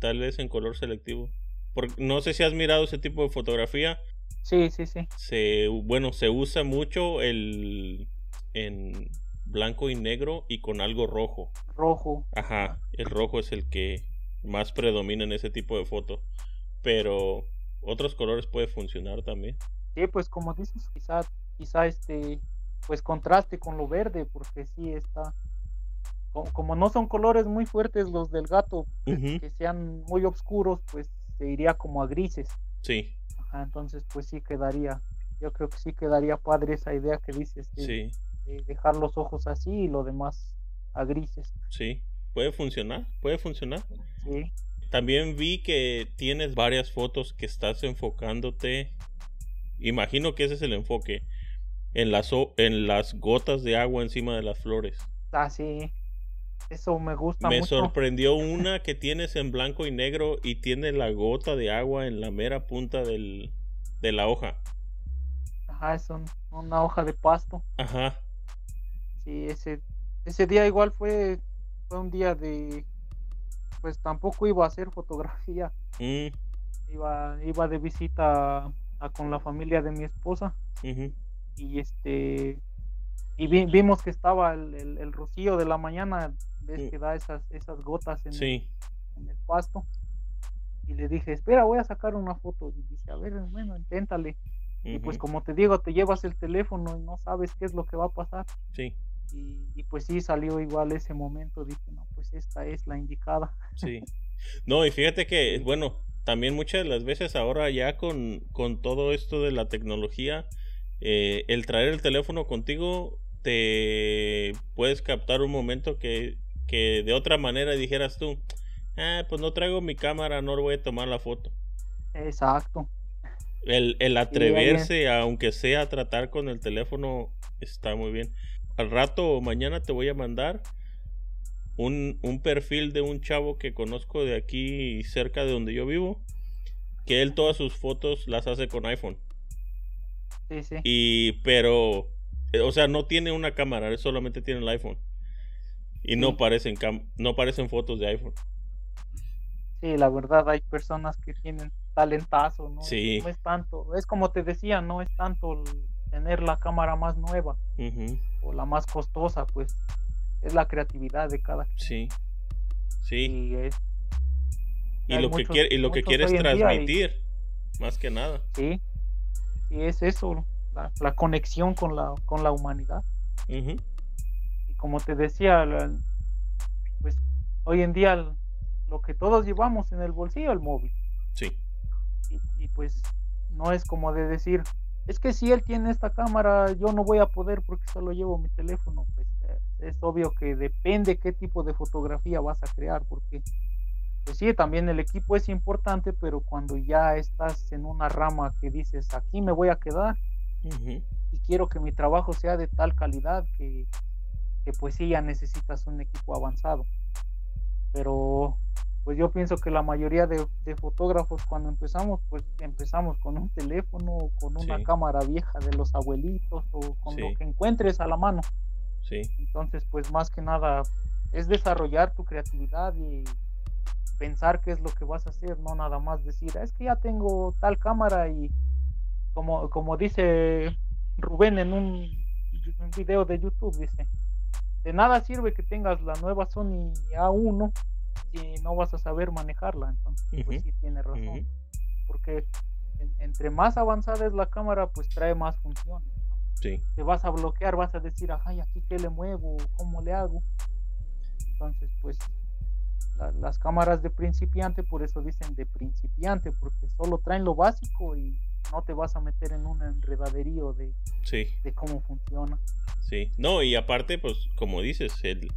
tal vez en color selectivo. Porque no sé si has mirado ese tipo de fotografía. Sí, sí, sí. Se, bueno, se usa mucho el en blanco y negro y con algo rojo. Rojo. Ajá, el rojo es el que más predomina en ese tipo de foto. Pero otros colores puede funcionar también. Sí, pues como dices, quizá, quizá este, pues contraste con lo verde, porque sí está. Como, no son colores muy fuertes los del gato, pues, que sean muy oscuros, pues se iría como a grises. Sí. Ajá, entonces pues sí quedaría, yo creo que sí quedaría padre esa idea que dices. sí dejar los ojos así y lo demás a grises. Sí, puede funcionar, puede funcionar. Sí. También vi que tienes varias fotos que estás enfocándote. Imagino que ese es el enfoque. En las, en las gotas de agua encima de las flores. Ah, sí. Eso me gusta me sorprendió una que tienes en blanco y negro y tiene la gota de agua en la mera punta del, de la hoja. Ajá, es una hoja de pasto. Ajá. Sí, ese, ese día igual fue, fue un día de, pues tampoco iba a hacer fotografía. Mm. Iba, iba de visita con la familia de mi esposa. Y este, y vimos que estaba el, el, rocío de la mañana, ves mm. que da esas, esas gotas en, el, en el pasto. Y le dije, espera, voy a sacar una foto. Y dice, a ver, bueno, inténtale. Y pues como te digo, te llevas el teléfono y no sabes qué es lo que va a pasar. Sí. Y, pues sí, salió igual ese momento, dije, no, pues esta es la indicada. Sí. No, y fíjate que, bueno, también muchas de las veces ahora ya con, con todo esto de la tecnología, eh, el traer el teléfono contigo te puedes captar un momento que, que de otra manera dijeras tú, ah, pues no traigo mi cámara, no voy a tomar la foto. Exacto. El, el atreverse, aunque sea a tratar con el teléfono, está muy bien al rato o mañana te voy a mandar un, un, perfil de un chavo que conozco de aquí cerca de donde yo vivo, que él todas sus fotos las hace con iPhone. Sí, sí. Y pero, eh, o sea, no tiene una cámara, él solamente tiene el iPhone. Y no parecen no parecen fotos de iPhone. Sí, la verdad hay personas que tienen talentazo, ¿no? Sí. No es tanto, es como te decía, no es tanto tener la cámara más nueva o la más costosa, pues es la creatividad de cada Sí, sí. Y, lo, que quiere, y lo que quieres transmitir, más que nada. Sí, y es eso, la, conexión con la, con la humanidad. Y como te decía, pues hoy en día lo que todos llevamos en el bolsillo, el móvil. Sí. y pues no es como de decir, es que si él tiene esta cámara, yo no voy a poder porque solo llevo mi teléfono. Pues eh, es obvio que depende qué tipo de fotografía vas a crear, porque pues sí, también el equipo es importante, pero cuando ya estás en una rama que dices, aquí me voy a quedar y quiero que mi trabajo sea de tal calidad que, que pues sí, ya necesitas un equipo avanzado. Pero pues yo pienso que la mayoría de, fotógrafos cuando empezamos, pues empezamos con un teléfono, con una cámara vieja de los abuelitos o con lo que encuentres a la mano. Sí. Entonces, pues más que nada es desarrollar tu creatividad y pensar qué es lo que vas a hacer, no nada más decir, es que ya tengo tal cámara y como, como dice Rubén en un, un video de YouTube, dice, de nada sirve que tengas la nueva Sony A1 si no vas a saber manejarla. Entonces, pues sí tiene razón. Porque entre más avanzada es la cámara, pues trae más funciones. Sí. Te vas a bloquear, vas a decir, ay, aquí qué le muevo, cómo le hago. Entonces, pues las cámaras de principiante, por eso dicen de principiante, porque solo traen lo básico y no te vas a meter en un enredaderío de, de cómo funciona. Sí, no, y aparte, pues como dices, el,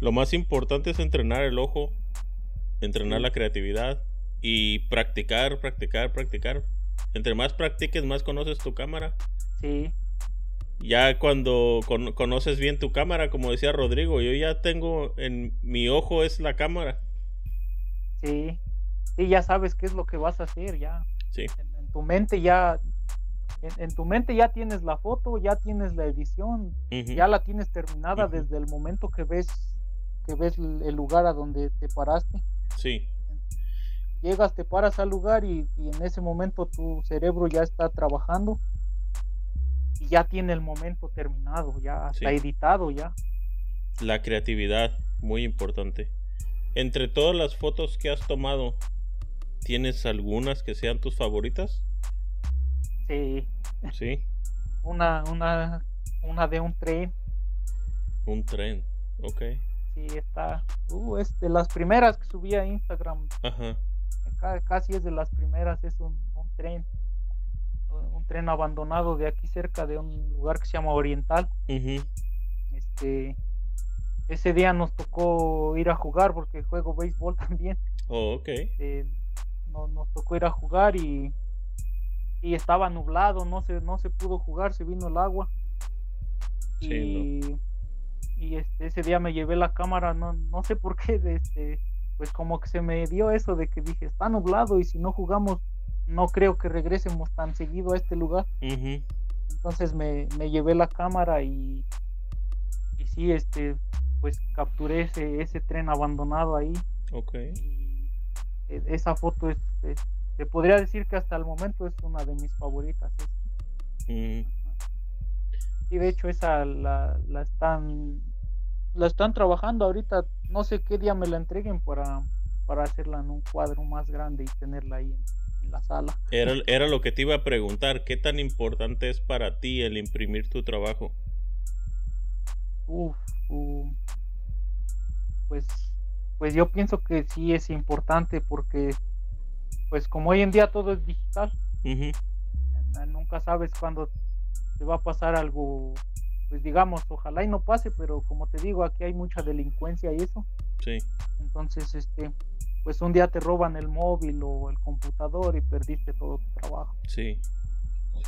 lo más importante es entrenar el ojo, entrenar la creatividad y practicar, practicar, practicar. Entre más practiques, más conoces tu cámara. Sí. Ya cuando conoces bien tu cámara, como decía Rodrigo, yo ya tengo en mi ojo es la cámara. Sí. Sí, ya sabes qué es lo que vas a hacer, ya. Sí. En, tu mente ya en, tu mente ya tienes la foto, ya tienes la edición, ya la tienes terminada desde el momento que ves que ves el lugar a donde te paraste. Sí. Llegas, te paras al lugar y, en ese momento tu cerebro ya está trabajando y ya tiene el momento terminado, ya está editado ya. La creatividad, muy importante. Entre todas las fotos que has tomado, ¿tienes algunas que sean tus favoritas? Sí. Sí. Una, una, una de un tren. Un tren, ok está. Uh, es de las primeras que subí a Instagram. casi es de las primeras, es un, tren. Un tren abandonado de aquí cerca de un lugar que se llama Oriental. Este. Ese día nos tocó ir a jugar porque juego béisbol también. Oh, ok. Eh, nos tocó ir a jugar y, y estaba nublado, no se, no se pudo jugar, se vino el agua. y y este, ese día me llevé la cámara, no, no sé por qué, este, pues como que se me dio eso de que dije, está nublado y si no jugamos, no creo que regresemos tan seguido a este lugar. Entonces me, me, llevé la cámara y, y sí, este, pues capturé ese, ese tren abandonado ahí. Ok. Y e, esa foto es, se podría decir que hasta el momento es una de mis favoritas. Y de hecho esa la, la están la están trabajando ahorita, no sé qué día me la entreguen para, para hacerla en un cuadro más grande y tenerla ahí en, la sala. Era, era lo que te iba a preguntar, ¿qué tan importante es para ti el imprimir tu trabajo? Uf, pues, pues yo pienso que sí es importante porque pues como hoy en día todo es digital, nunca sabes cuándo te va a pasar algo pues digamos, ojalá y no pase, pero como te digo, aquí hay mucha delincuencia y eso. Sí. Entonces, este, pues un día te roban el móvil o el computador y perdiste todo tu trabajo. Sí.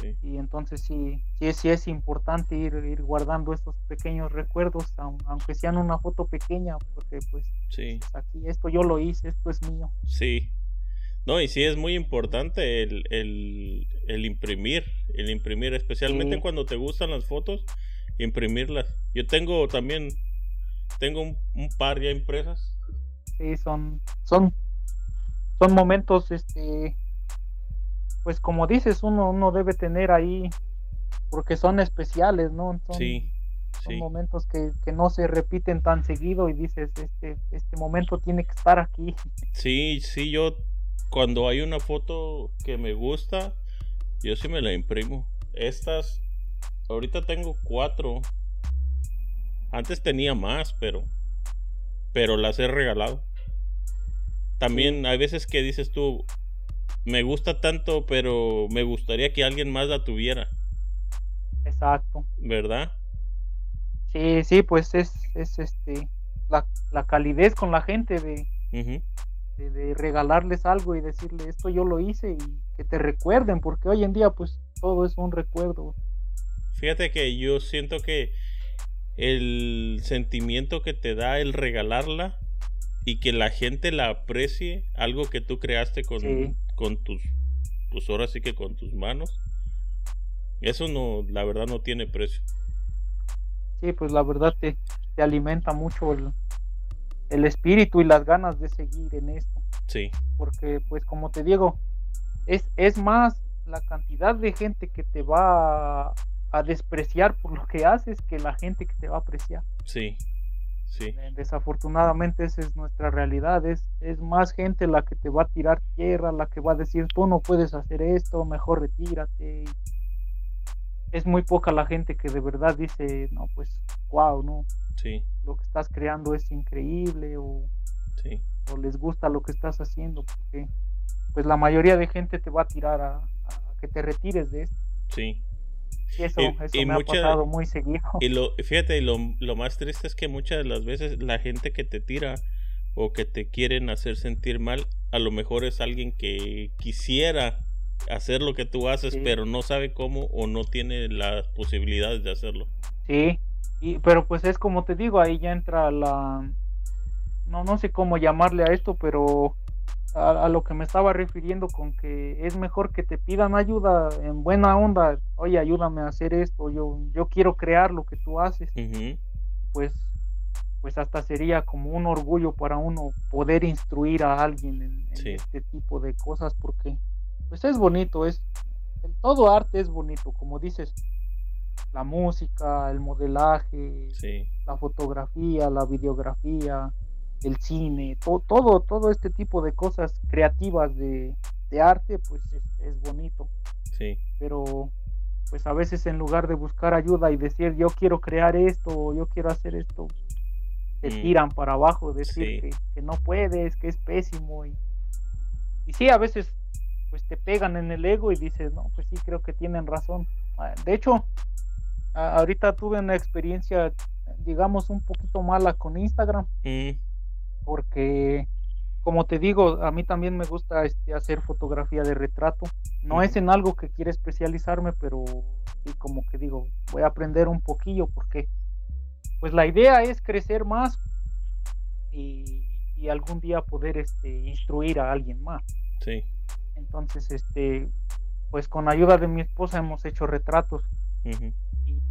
Sí. Y entonces sí, sí, sí es importante ir, ir guardando estos pequeños recuerdos, aunque sean una foto pequeña, porque pues, sí. Pues, aquí esto yo lo hice, esto es mío. Sí, no, y sí es muy importante el, el, imprimir, el imprimir, especialmente cuando te gustan las fotos, imprimirlas. Yo tengo también, tengo un, par ya impresas. Sí, son, son, son momentos, este, pues como dices, uno, uno debe tener ahí, porque son especiales, ¿no? Son, sí. Son momentos que, que, no se repiten tan seguido y dices, este, este momento tiene que estar aquí. Sí, sí, yo cuando hay una foto que me gusta, yo sí me la imprimo. Estas Ahorita tengo cuatro. Antes tenía más, pero. Pero las he regalado. También hay veces que dices tú. Me gusta tanto, pero me gustaría que alguien más la tuviera. Exacto. ¿Verdad? Sí, sí, pues es, es este. La, calidez con la gente de, de, regalarles algo y decirle esto yo lo hice y que te recuerden, porque hoy en día pues todo es un recuerdo. Fíjate que yo siento que el sentimiento que te da el regalarla y que la gente la aprecie, algo que tú creaste con, con tus, pues ahora sí que con tus manos, eso no, la verdad no tiene precio. Sí, pues la verdad te, te alimenta mucho el, el espíritu y las ganas de seguir en esto. Sí. Porque, pues, como te digo, es, es más la cantidad de gente que te va a, despreciar por lo que haces que la gente que te va a apreciar. Sí. Sí. Eh, desafortunadamente esa es nuestra realidad, es, es más gente la que te va a tirar tierra, la que va a decir tú no puedes hacer esto, mejor retírate. Es muy poca la gente que de verdad dice, no, pues, wow, no, lo que estás creando es increíble o, o les gusta lo que estás haciendo, porque pues la mayoría de gente te va a tirar a, que te retires de esto. Sí. Y eso, me ha pasado muy seguido. Y lo, fíjate, lo, lo más triste es que muchas de las veces la gente que te tira o que te quieren hacer sentir mal, a lo mejor es alguien que quisiera hacer lo que tú haces, pero no sabe cómo o no tiene las posibilidades de hacerlo. Sí, y, pero pues es como te digo, ahí ya entra la... No, no sé cómo llamarle a esto, pero a, lo que me estaba refiriendo con que es mejor que te pidan ayuda en buena onda, oye, ayúdame a hacer esto, yo, yo quiero crear lo que tú haces, pues, pues hasta sería como un orgullo para uno poder instruir a alguien en, este tipo de cosas, porque pues es bonito, es todo arte es bonito, como dices, la música, el modelaje, la fotografía, la videografía, el cine, todo, todo este tipo de cosas creativas de, arte, pues es, bonito. Sí. Pero pues a veces en lugar de buscar ayuda y decir yo quiero crear esto yo quiero hacer esto, te mm. tiran para abajo, decir que, no puedes, que es pésimo. Y, y sí, a veces pues te pegan en el ego y dices, no, pues sí, creo que tienen razón. Ah, de hecho, ahorita tuve una experiencia, digamos, un poquito mala con Instagram. Mm. Porque, como te digo, a mí también me gusta este, hacer fotografía de retrato. No es en algo que quiera especializarme, pero sí, como que digo, voy a aprender un poquillo porque, pues la idea es crecer más y, algún día poder este, instruir a alguien más. Sí. Entonces, este, pues con ayuda de mi esposa hemos hecho retratos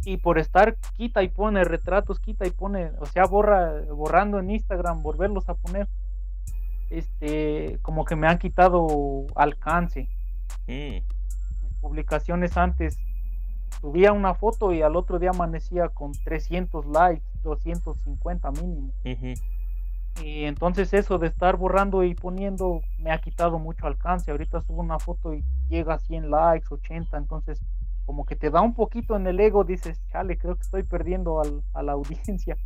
y, por estar quita y pone retratos, quita y pone, o sea, borra, borrando en Instagram, volverlos a poner, este, como que me han quitado alcance. Mm. Mis publicaciones antes subía una foto y al otro día amanecía con 300 likes, 250 mínimo. Y entonces eso de estar borrando y poniendo me ha quitado mucho alcance. Ahorita subo una foto y llega a 100 likes, 80, entonces como que te da un poquito en el ego, dices, chale, creo que estoy perdiendo a la audiencia.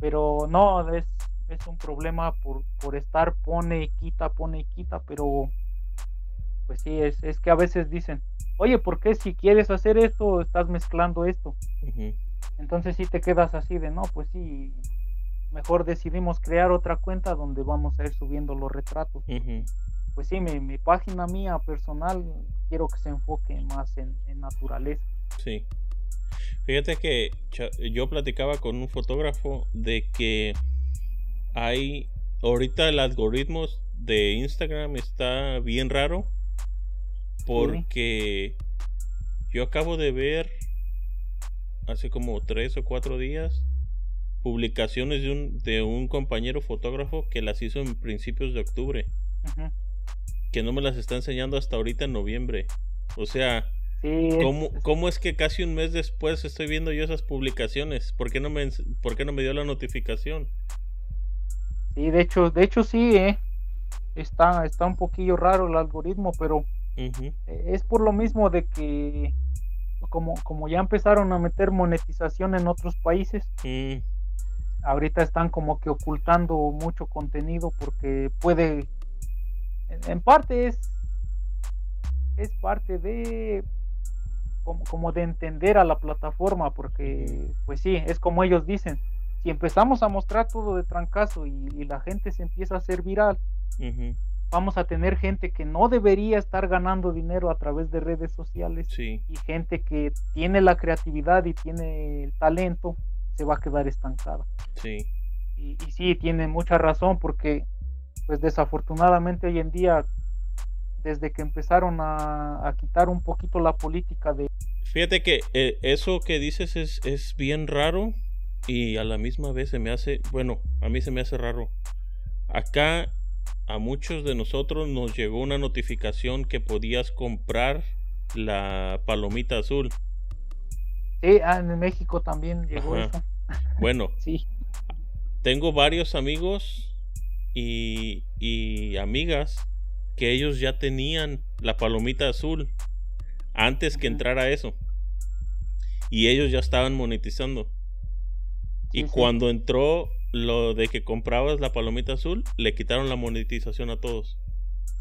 Pero no, es, es un problema por, por estar pone y quita, pone y quita, pero pues sí, es, es que a veces dicen, oye, ¿por qué si quieres hacer esto estás mezclando esto? Entonces si te quedas así de, no, pues sí, mejor decidimos crear otra cuenta donde vamos a ir subiendo los retratos pues sí, mi, página mía personal quiero que se enfoque más en, naturaleza. Sí. Fíjate que yo platicaba con un fotógrafo de que hay ahorita el algoritmo de Instagram está bien raro porque yo acabo de ver hace como tres o cuatro días publicaciones de un, de un compañero fotógrafo que las hizo en principios de octubre que no me las está enseñando hasta ahorita en noviembre. O sea, ¿cómo, es que casi un mes después estoy viendo yo esas publicaciones? ¿Por qué no me, por qué no me dio la notificación? Sí, de hecho, de hecho sí, ¿eh? está, está un poquillo raro el algoritmo, pero es por lo mismo de que como, como ya empezaron a meter monetización en otros países, mm. ahorita están como que ocultando mucho contenido porque puede en parte es, es parte de como, de entender a la plataforma, porque pues sí, es como ellos dicen, si empezamos a mostrar todo de trancazo y, la gente se empieza a hacer viral, Vamos a tener gente que no debería estar ganando dinero a través de redes sociales sí. y gente que tiene la creatividad y tiene el talento se va a quedar estancada. Sí. Y, y sí, tiene mucha razón porque pues desafortunadamente hoy en día desde que empezaron a, a quitar un poquito la política de... Fíjate que eh, eso que dices es, es bien raro y a la misma vez se me hace, bueno, a mí se me hace raro. Acá a muchos de nosotros nos llegó una notificación que podías comprar la palomita azul. Sí, ah, en México también llegó eso. Bueno, sí. Tengo varios amigos y, y amigas que ellos ya tenían la palomita azul antes que entrara eso. Y ellos ya estaban monetizando. y cuando entró lo de que comprabas la palomita azul, le quitaron la monetización a todos.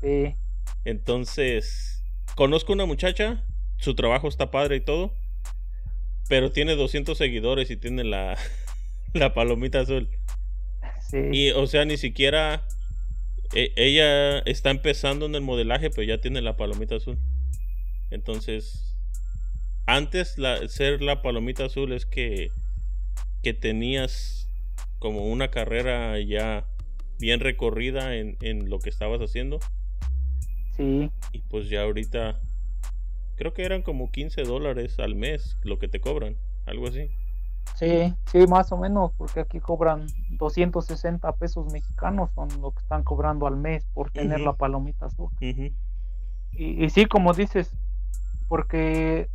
Sí. Entonces, conozco una muchacha, su trabajo está padre y todo, pero tiene 200 seguidores y tiene la, la palomita azul. Sí. Y, o sea, ni siquiera e, ella está empezando en el modelaje, pero ya tiene la palomita azul. Entonces, antes la, ser la palomita azul es que, que tenías como una carrera ya bien recorrida en, en lo que estabas haciendo. Sí. Y pues ya ahorita, creo que eran como 15 dólares al mes lo que te cobran, algo así. Sí, sí, más o menos, porque aquí cobran 260 pesos mexicanos, son lo que están cobrando al mes por tener la palomita azul. y, y, sí, como dices, porque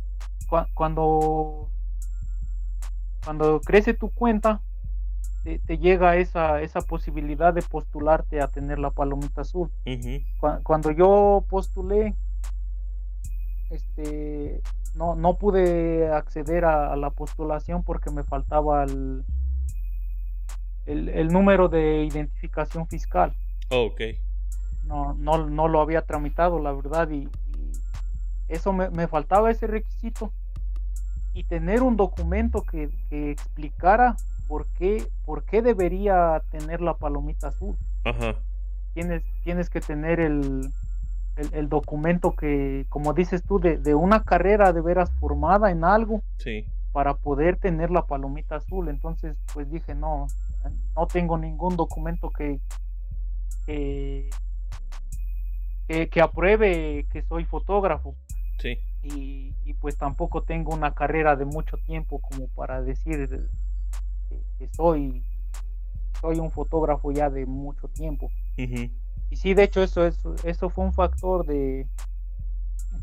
cuando, cuando crece tu cuenta, te, llega esa, esa posibilidad de postularte a tener la palomita azul. cuando yo postulé, este no, no pude acceder a, la postulación porque me faltaba el, el, número de identificación fiscal. Oh, ok. No, no, no lo había tramitado, la verdad, y, eso me, faltaba ese requisito. Y tener un documento que, explicara por qué, por qué debería tener la palomita azul. Ajá. Tienes, tienes que tener el, el, documento que, como dices tú, de, de, una carrera de veras formada en algo sí. para poder tener la palomita azul. Entonces, pues dije, no, no tengo ningún documento que, que, que, apruebe que soy fotógrafo. Sí. Y, y, pues tampoco tengo una carrera de mucho tiempo como para decir que, soy, soy un fotógrafo ya de mucho tiempo. Y sí, de hecho, eso, eso, eso fue un factor de,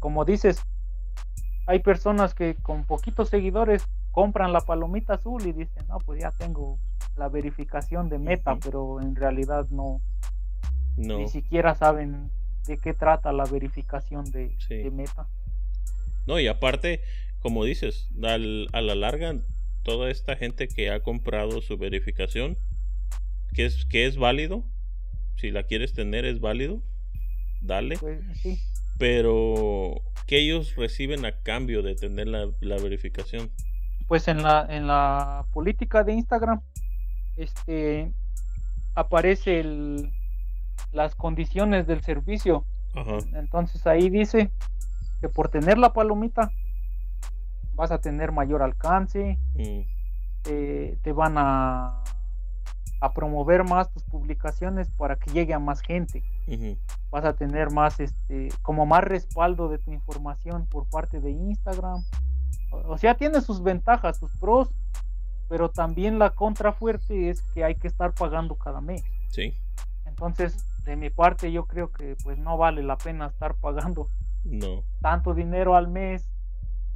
como dices, hay personas que con poquitos seguidores compran la palomita azul y dicen, no, pues ya tengo la verificación de meta, pero en realidad no, no, ni siquiera saben de qué trata la verificación de, meta. No, y aparte, como dices, a la larga, toda esta gente que ha comprado su verificación, que es, que es válido, si la quieres tener es válido, dale. Pues, sí. Pero, ¿qué ellos reciben a cambio de tener la, verificación? Pues en la, en la política de Instagram, este aparece el, las condiciones del servicio. Entonces ahí dice que por tener la palomita vas a tener mayor alcance, mm. eh, te van a a promover más tus publicaciones para que llegue a más gente. Vas a tener más, este, como más respaldo de tu información por parte de Instagram. O, sea, tiene sus ventajas, sus pros, pero también la contra fuerte es que hay que estar pagando cada mes. Sí. Entonces, de mi parte, yo creo que pues no vale la pena estar pagando no. tanto dinero al mes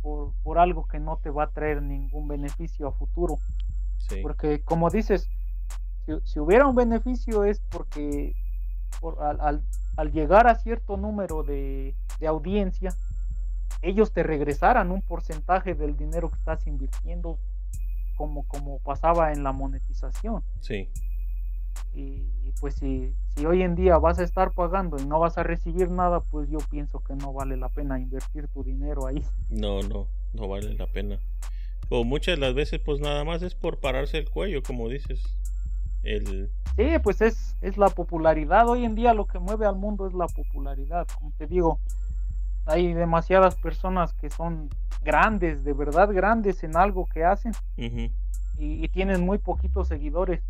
por, por algo que no te va a traer ningún beneficio a futuro. Sí. Porque como dices, si, hubiera un beneficio es porque al, llegar a cierto número de, audiencia, ellos te regresaran un porcentaje del dinero que estás invirtiendo, como, como pasaba en la monetización. Sí. Y, pues si, si hoy en día vas a estar pagando y no vas a recibir nada, pues yo pienso que no vale la pena invertir tu dinero ahí. No, no, no vale la pena. O muchas de las veces pues nada más es por pararse el cuello, como dices. El... Sí, pues es, es la popularidad. Hoy en día lo que mueve al mundo es la popularidad. Como te digo, hay demasiadas personas que son grandes, de verdad grandes en algo que hacen y, y, tienen muy poquitos seguidores.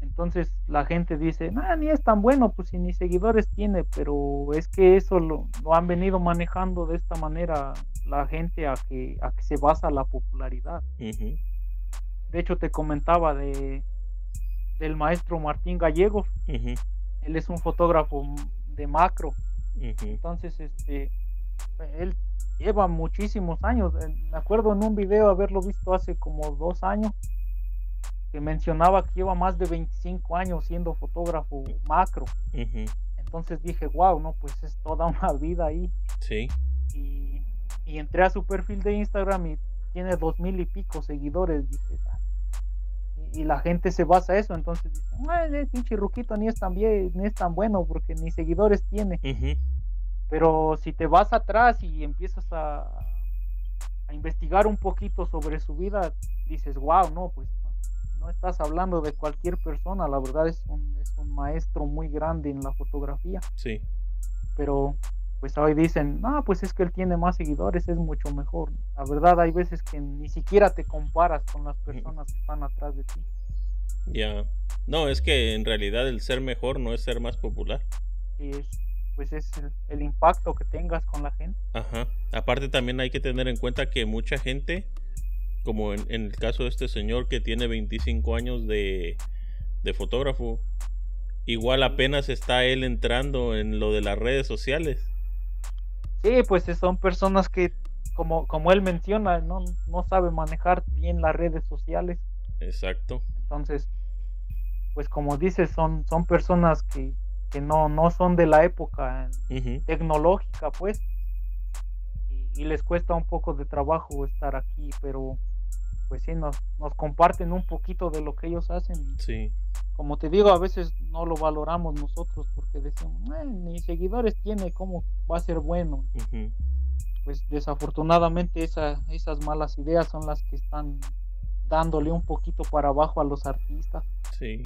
Entonces la gente dice, nah, ni es tan bueno, pues si ni seguidores tiene, pero es que eso lo, lo, han venido manejando de esta manera la gente a que, a que se basa la popularidad. De hecho, te comentaba de del maestro Martín Gallegos. Él es un fotógrafo de macro. Entonces, este, él lleva muchísimos años. Me acuerdo en un video haberlo visto hace como dos años que mencionaba que lleva más de 25 años siendo fotógrafo macro. Entonces dije, wow, no, pues es toda una vida ahí. Sí. Y, y entré a su perfil de Instagram y tiene dos mil y pico seguidores. Dije, y la gente se basa en eso, entonces dicen, el pinche Ruquito ni es tan bien, ni es tan bueno porque ni seguidores tiene. Pero si te vas atrás y empiezas a, a, investigar un poquito sobre su vida, dices, wow, no, pues no, estás hablando de cualquier persona, la verdad es un, es un maestro muy grande en la fotografía. Sí. Pero pues hoy dicen, no, pues es que él tiene más seguidores, es mucho mejor. La verdad hay veces que ni siquiera te comparas con las personas que están atrás de ti. Ya, no, es que en realidad el ser mejor no es ser más popular. Es, pues es el, impacto que tengas con la gente. Ajá, aparte también hay que tener en cuenta que mucha gente, como en, el caso de este señor que tiene 25 años de, de fotógrafo, igual apenas está él entrando en lo de las redes sociales Sí, pues son personas que, como, como él menciona, no, no sabe manejar bien las redes sociales. Exacto. Entonces, pues como dices, son, son personas que, que no, no son de la época tecnológica, pues, y, y, les cuesta un poco de trabajo estar aquí, pero pues sí, nos, nos comparten un poquito de lo que ellos hacen. Sí como te digo, a veces no lo valoramos nosotros porque decimos, ni seguidores tiene, ¿cómo va a ser bueno? Pues desafortunadamente esa, esas malas ideas son las que están dándole un poquito para abajo a los artistas. Sí,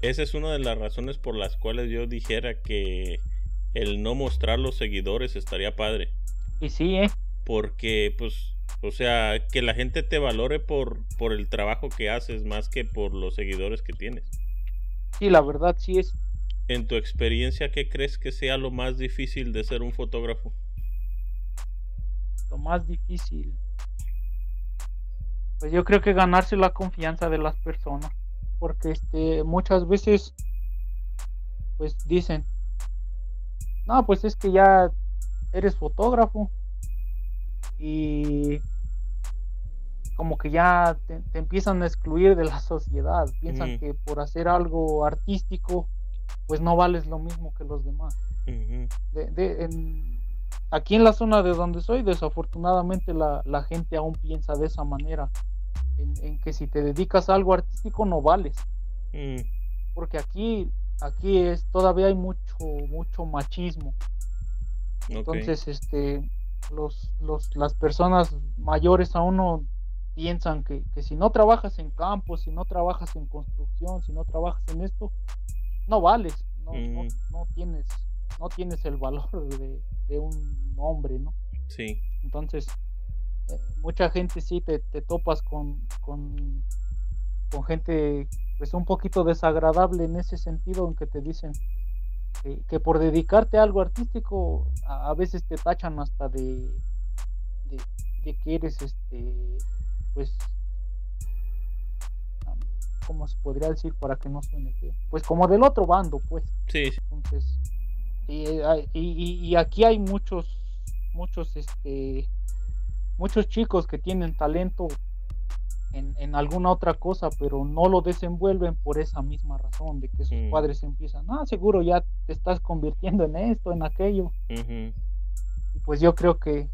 esa es una de las razones por las cuales yo dijera que el no mostrar los seguidores estaría padre. Y sí, ¿eh? Porque, pues, o sea, que la gente te valore por, por el trabajo que haces más que por los seguidores que tienes. Sí, la verdad sí es. En tu experiencia, ¿qué crees que sea lo más difícil de ser un fotógrafo? Lo más difícil. Pues yo creo que ganarse la confianza de las personas. Porque este muchas veces pues dicen, no, pues es que ya eres fotógrafo y como que ya te, empiezan a excluir de la sociedad. Piensan que por hacer algo artístico, pues no vales lo mismo que los demás. aquí en la zona de donde soy, desafortunadamente la, gente aún piensa de esa manera, en, que si te dedicas a algo artístico no vales. Mm. Porque aquí, aquí es todavía hay mucho, mucho machismo. Entonces, este, los, los, las personas mayores aún no piensan que, si no trabajas en campo, si no trabajas en construcción, si no trabajas en esto, no vales, no, no, tienes, no tienes el valor de, un hombre, ¿no? Sí. Entonces, eh, mucha gente sí te, topas con, con, con, gente pues un poquito desagradable en ese sentido en que te dicen que, por dedicarte a algo artístico a, veces te tachan hasta de, de, de que eres este pues ¿cómo se podría decir para que no suene? Pues como del otro bando, pues. Sí. Entonces, y, y, aquí hay muchos, muchos, este, muchos chicos que tienen talento en, en, alguna otra cosa, pero no lo desenvuelven por esa misma razón, de que sus mm. padres empiezan, ah, seguro ya te estás convirtiendo en esto, en aquello. Y pues yo creo que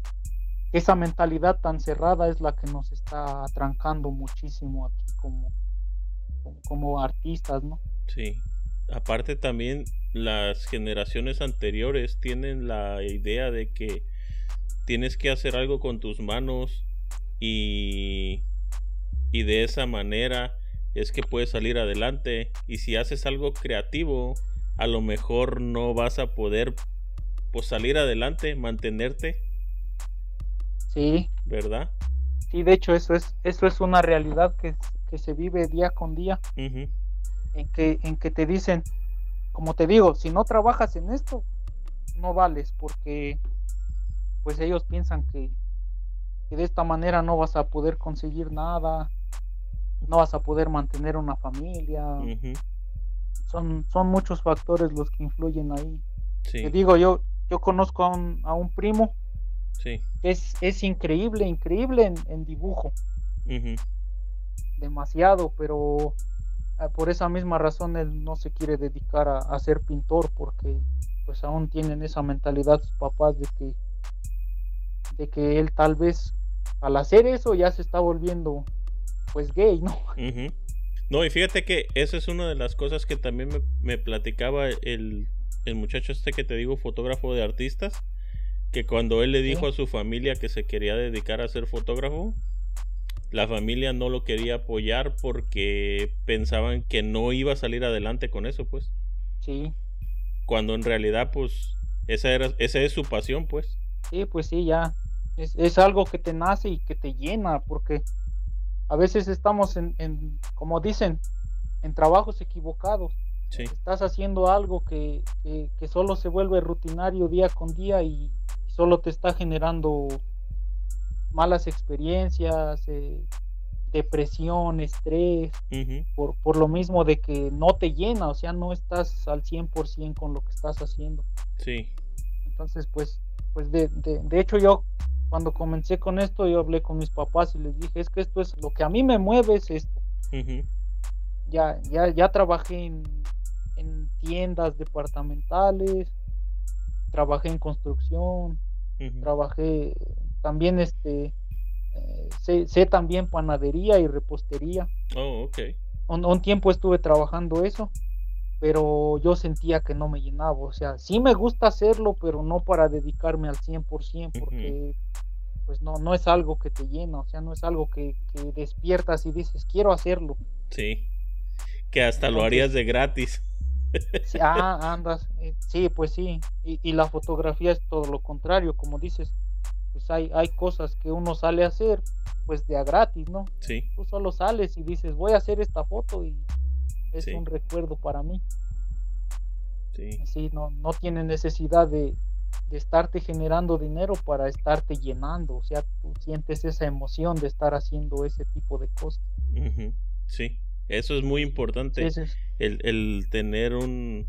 esa mentalidad tan cerrada es la que nos está atrancando muchísimo aquí como, como, artistas, ¿no? Sí. Aparte también las generaciones anteriores tienen la idea de que tienes que hacer algo con tus manos y, y de esa manera es que puedes salir adelante y si haces algo creativo, a lo mejor no vas a poder pues salir adelante, mantenerte. Sí. ¿Verdad? Sí, de hecho eso es eso es una realidad que, que se vive día con día. en que en que te dicen, como te digo, si no trabajas en esto, no vales porque pues ellos piensan que, que de esta manera no vas a poder conseguir nada, no vas a poder mantener una familia. son, son muchos factores los que influyen ahí. Te digo, yo, yo conozco a un, a un primo sí. que es, es increíble, increíble en, dibujo. Demasiado, pero ah, por esa misma razón él no se quiere dedicar a, a, ser pintor porque pues aún tienen esa mentalidad sus papás de que de que él tal vez al hacer eso ya se está volviendo pues gay, ¿no? No, y fíjate que esa es una de las cosas que también me, platicaba el, el, muchacho este que te digo, fotógrafo de artistas, que cuando él le dijo a su familia que se quería dedicar a ser fotógrafo, la familia no lo quería apoyar porque pensaban que no iba a salir adelante con eso, pues. Sí. Cuando en realidad, pues, esa, era, esa es su pasión, pues. Sí, pues sí, ya. Es, es algo que te nace y que te llena, porque a veces estamos en, como dicen, en trabajos equivocados. Estás haciendo algo que, solo se vuelve rutinario día con día y, solo te está generando malas experiencias, eh, depresión, estrés, por, por, lo mismo de que no te llena, o sea, no estás al 100% con lo que estás haciendo. Sí. Entonces, pues, pues de, de, de hecho yo cuando comencé con esto, yo hablé con mis papás y les dije, es que esto es lo que a mí me mueve, es esto. ya, ya, ya trabajé en, tiendas departamentales, trabajé en construcción, trabajé también, este, eh, sé, también panadería y repostería. Oh, ok. Un, tiempo estuve trabajando eso, pero yo sentía que no me llenaba. O sea, sí me gusta hacerlo, pero no para dedicarme al 100%, porque pues no, no es algo que te llena, o sea, no es algo que, despiertas y dices, quiero hacerlo. Sí, que hasta lo harías de gratis. ah, andas, eh, sí, pues sí, y, la fotografía es todo lo contrario, como dices, pues hay, hay cosas que uno sale a hacer, pues de a gratis, ¿no? Sí. Tú solo sales y dices, voy a hacer esta foto y es un recuerdo para mí. Sí. Sí, no, no tiene necesidad de, de estarte generando dinero para estarte llenando, o sea, tú sientes esa emoción de estar haciendo ese tipo de cosas. Sí, eso es muy importante, El, tener un...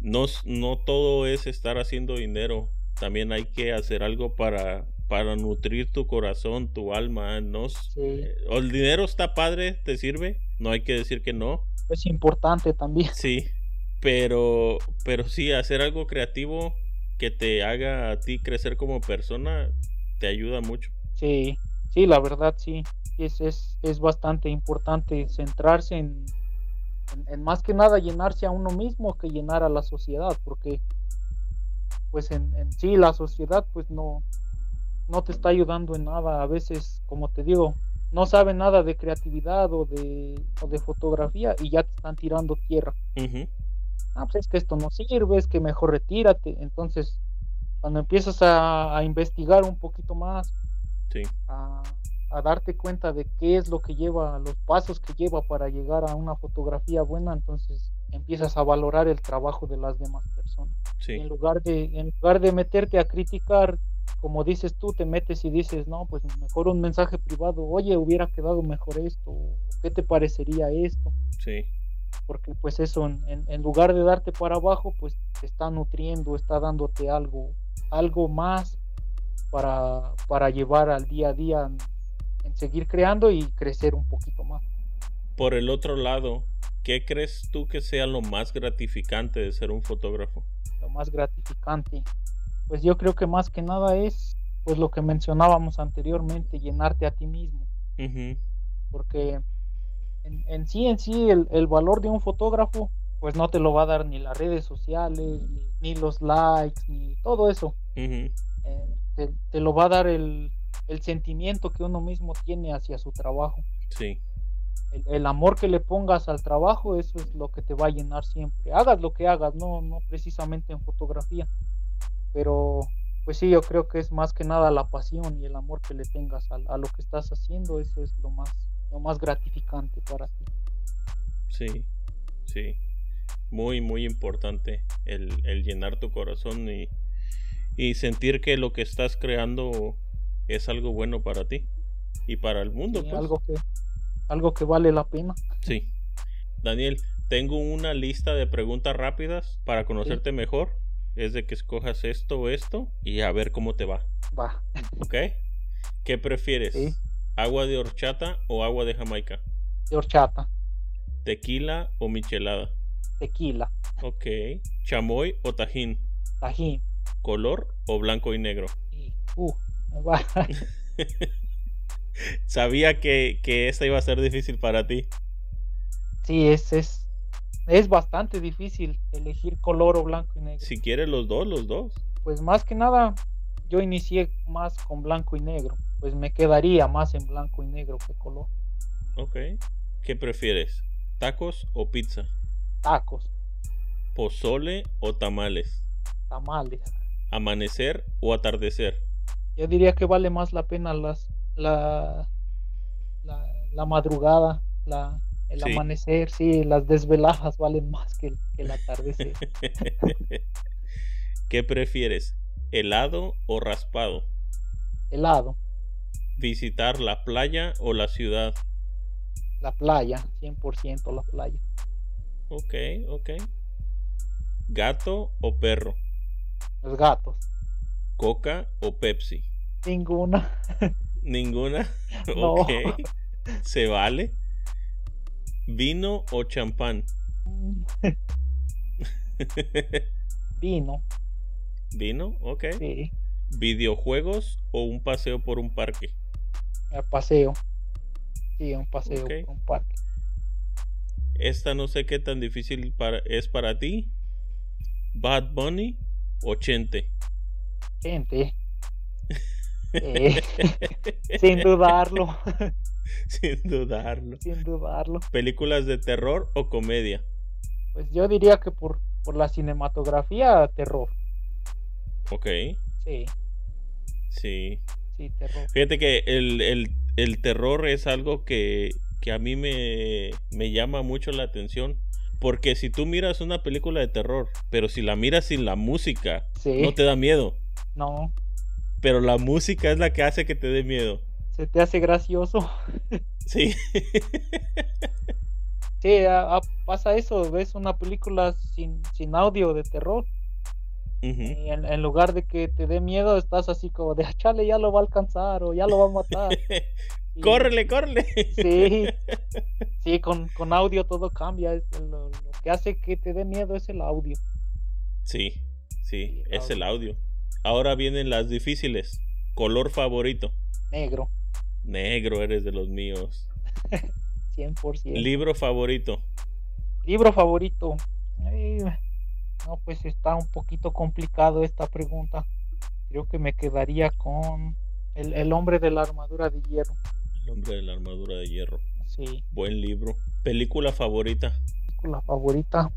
No, no todo es estar haciendo dinero, también hay que hacer algo para, para nutrir tu corazón, tu alma, ¿no? Eh, el dinero está padre, te sirve, no hay que decir que no. Es importante también. Sí, pero, pero sí, hacer algo creativo que te haga a ti crecer como persona te ayuda mucho. Sí, sí, la verdad sí. Es, es, es bastante importante centrarse en, en, más que nada llenarse a uno mismo que llenar a la sociedad, porque pues en, en sí la sociedad pues no, no te está ayudando en nada. A veces, como te digo, no sabe nada de creatividad o de, o de fotografía y ya te están tirando tierra ah, pues es que esto no sirve, es que mejor retírate. Entonces, cuando empiezas a, investigar un poquito más, a, darte cuenta de qué es lo que lleva, los pasos que lleva para llegar a una fotografía buena, entonces empiezas a valorar el trabajo de las demás personas. En, lugar de, en lugar de meterte a criticar, como dices tú, te metes y dices, no, pues mejor un mensaje privado, oye, hubiera quedado mejor esto, ¿qué te parecería esto? Sí porque pues eso en, lugar de darte para abajo pues te está nutriendo está dándote algo algo más para, para llevar al día a día en, seguir creando y crecer un poquito más por el otro lado ¿qué crees tú que sea lo más gratificante de ser un fotógrafo? lo más gratificante pues yo creo que más que nada es pues lo que mencionábamos anteriormente llenarte a ti mismo porque en, sí, en sí, el, valor de un fotógrafo, pues no te lo va a dar ni las redes sociales, ni, los likes, ni todo eso. Eh, te, lo va a dar el, sentimiento que uno mismo tiene hacia su trabajo. Sí. el, amor que le pongas al trabajo, eso es lo que te va a llenar siempre. Hagas lo que hagas, no, no precisamente en fotografía, pero pues sí, yo creo que es más que nada la pasión y el amor que le tengas a, a lo que estás haciendo, eso es lo más, lo más gratificante para ti. Sí, sí. Muy, muy importante el, el llenar tu corazón y, y sentir que lo que estás creando es algo bueno para ti y para el mundo. pues. Algo que, algo que vale la pena. Sí. Daniel, tengo una lista de preguntas rápidas para conocerte mejor. Es de que escojas esto o esto y a ver cómo te va. Va. ¿Ok? ¿Qué prefieres? ¿Agua de horchata o agua de Jamaica? De horchata. ¿Tequila o michelada? Tequila. Ok. ¿Chamoy o tajín? Tajín. ¿Color o blanco y negro? Uh, va. Sabía que, que esta iba a ser difícil para ti. Sí, es, es, es bastante difícil elegir color o blanco y negro. Si quieres los dos, los dos. Pues más que nada, yo inicié más con blanco y negro. Pues me quedaría más en blanco y negro que color. Ok. ¿Qué prefieres? ¿Tacos o pizza? Tacos. ¿Pozole o tamales? Tamales. ¿Amanecer o atardecer? Yo diría que vale más la pena las la, la, madrugada, la, el amanecer, sí, las desveladas valen más que el, que el atardecer. ¿Qué prefieres? ¿Helado o raspado? Helado. ¿Visitar la playa o la ciudad? La playa, 100% la playa. Ok, ok. ¿Gato o perro? Los gatos. ¿Coca o Pepsi? Ninguna. Ninguna. Ok. Se vale. ¿Vino o champán? Vino. ¿Vino? Ok. Sí. ¿Videojuegos o un paseo por un parque? El paseo. Sí, un paseo por un parque. Esta no sé qué tan difícil para, es para ti. Bad Bunny o Chente. Chente. Eh, sin dudarlo. sin dudarlo. Sin dudarlo. ¿Películas de terror o comedia? Pues yo diría que por, por la cinematografía, terror. Ok. Sí. Sí. Sí, terror. Fíjate que el, terror es algo que, que a mí me, me llama mucho la atención. Porque si tú miras una película de terror, pero si la miras sin la música, no te da miedo. No pero la música es la que hace que te dé miedo. Se te hace gracioso. Sí. sí, pasa eso, ves una película sin, sin audio de terror. y en, lugar de que te dé miedo, estás así como de, ah, chale, ya lo va a alcanzar o ya lo va a matar. córrele, córrele. Sí, sí con, con audio todo cambia. lo, que hace que te dé miedo es el audio. Sí, sí, es el audio. Ahora vienen las difíciles. Color favorito. Negro. Negro, eres de los míos. 100%. Libro favorito. Libro favorito. no, pues está un poquito complicado esta pregunta. Creo que me quedaría con el, el hombre de la armadura de hierro. El hombre de la armadura de hierro. Sí. Buen libro. Película favorita. Película favorita.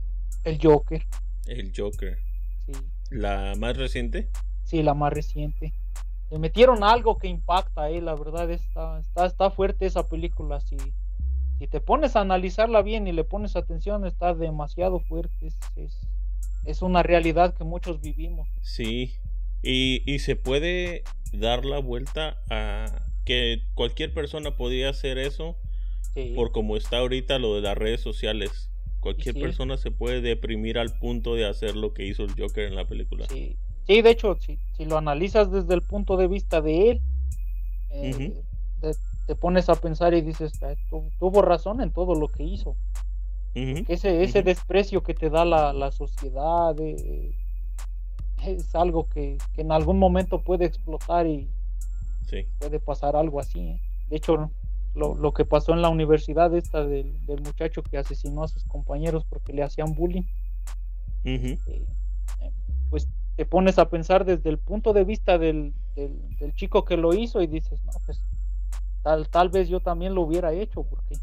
El Joker. El Joker. Sí. ¿La más reciente? Sí, la más reciente. Le metieron algo que impacta ahí, la verdad está, está, está fuerte esa película. Si, si te pones a analizarla bien y le pones atención, está demasiado fuerte. Es, es, una realidad que muchos vivimos. Sí, y, y, se puede dar la vuelta a que cualquier persona podía hacer eso por como está ahorita lo de las redes sociales. Cualquier persona se puede deprimir al punto de hacer lo que hizo el Joker en la película. Sí, Sí, de hecho, si, si lo analizas desde el punto de vista de él, eh, te, pones a pensar y dices, ah, tuvo razón en todo lo que hizo. Ese, ese desprecio que te da la, la sociedad eh, es algo que, que, en algún momento puede explotar y puede pasar algo así. ¿eh? De hecho, lo, lo, que pasó en la universidad esta del, del, muchacho que asesinó a sus compañeros porque le hacían bullying, pues te pones a pensar desde el punto de vista del, del, chico que lo hizo y dices, no, pues tal, tal vez yo también lo hubiera hecho porque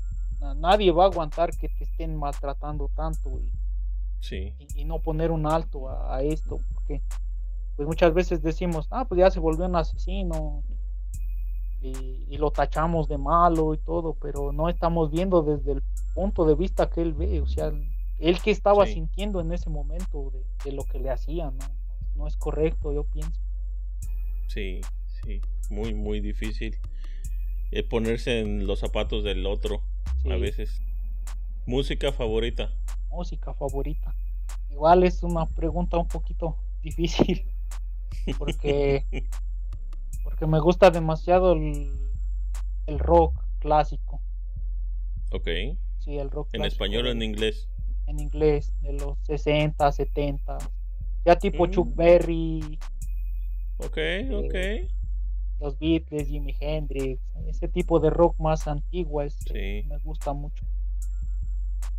nadie va a aguantar que te estén maltratando tanto y, sí. y, no poner un alto a, esto, porque pues muchas veces decimos, ah, pues ya se volvió un asesino y, lo tachamos de malo y todo, pero no estamos viendo desde el punto de vista que él ve, o sea, él que estaba sintiendo en ese momento de, de, lo que le hacían, ¿no? No es correcto, yo pienso. Sí, sí, muy, muy difícil eh, ponerse en los zapatos del otro a veces. ¿Música favorita? Música favorita. Igual es una pregunta un poquito difícil porque porque me gusta demasiado el, el rock clásico. Ok. Sí, el rock ¿En español o en inglés? En inglés, de los 60, 70. Ya tipo Chuck mm. Berry. Ok, ok. Eh, los Beatles, Jimi Hendrix, ese tipo de rock más antiguo es, me gusta mucho.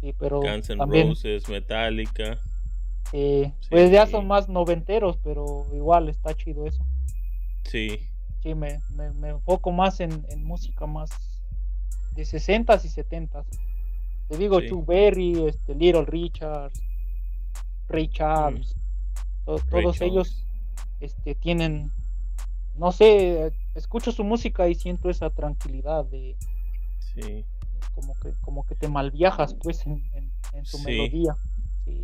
Sí, pero Guns N' Roses, Metallica. Pues ya son más noventeros, pero igual está chido eso. Sí. Sí, me, me, enfoco más en, música más de 60s y 70s. Te digo, Chuck Berry, este, Little Richard, Ray Charles, todos ellos este, tienen no sé, escucho su música y siento esa tranquilidad de sí. como que como que te malviajas pues en, en, su melodía. Sí.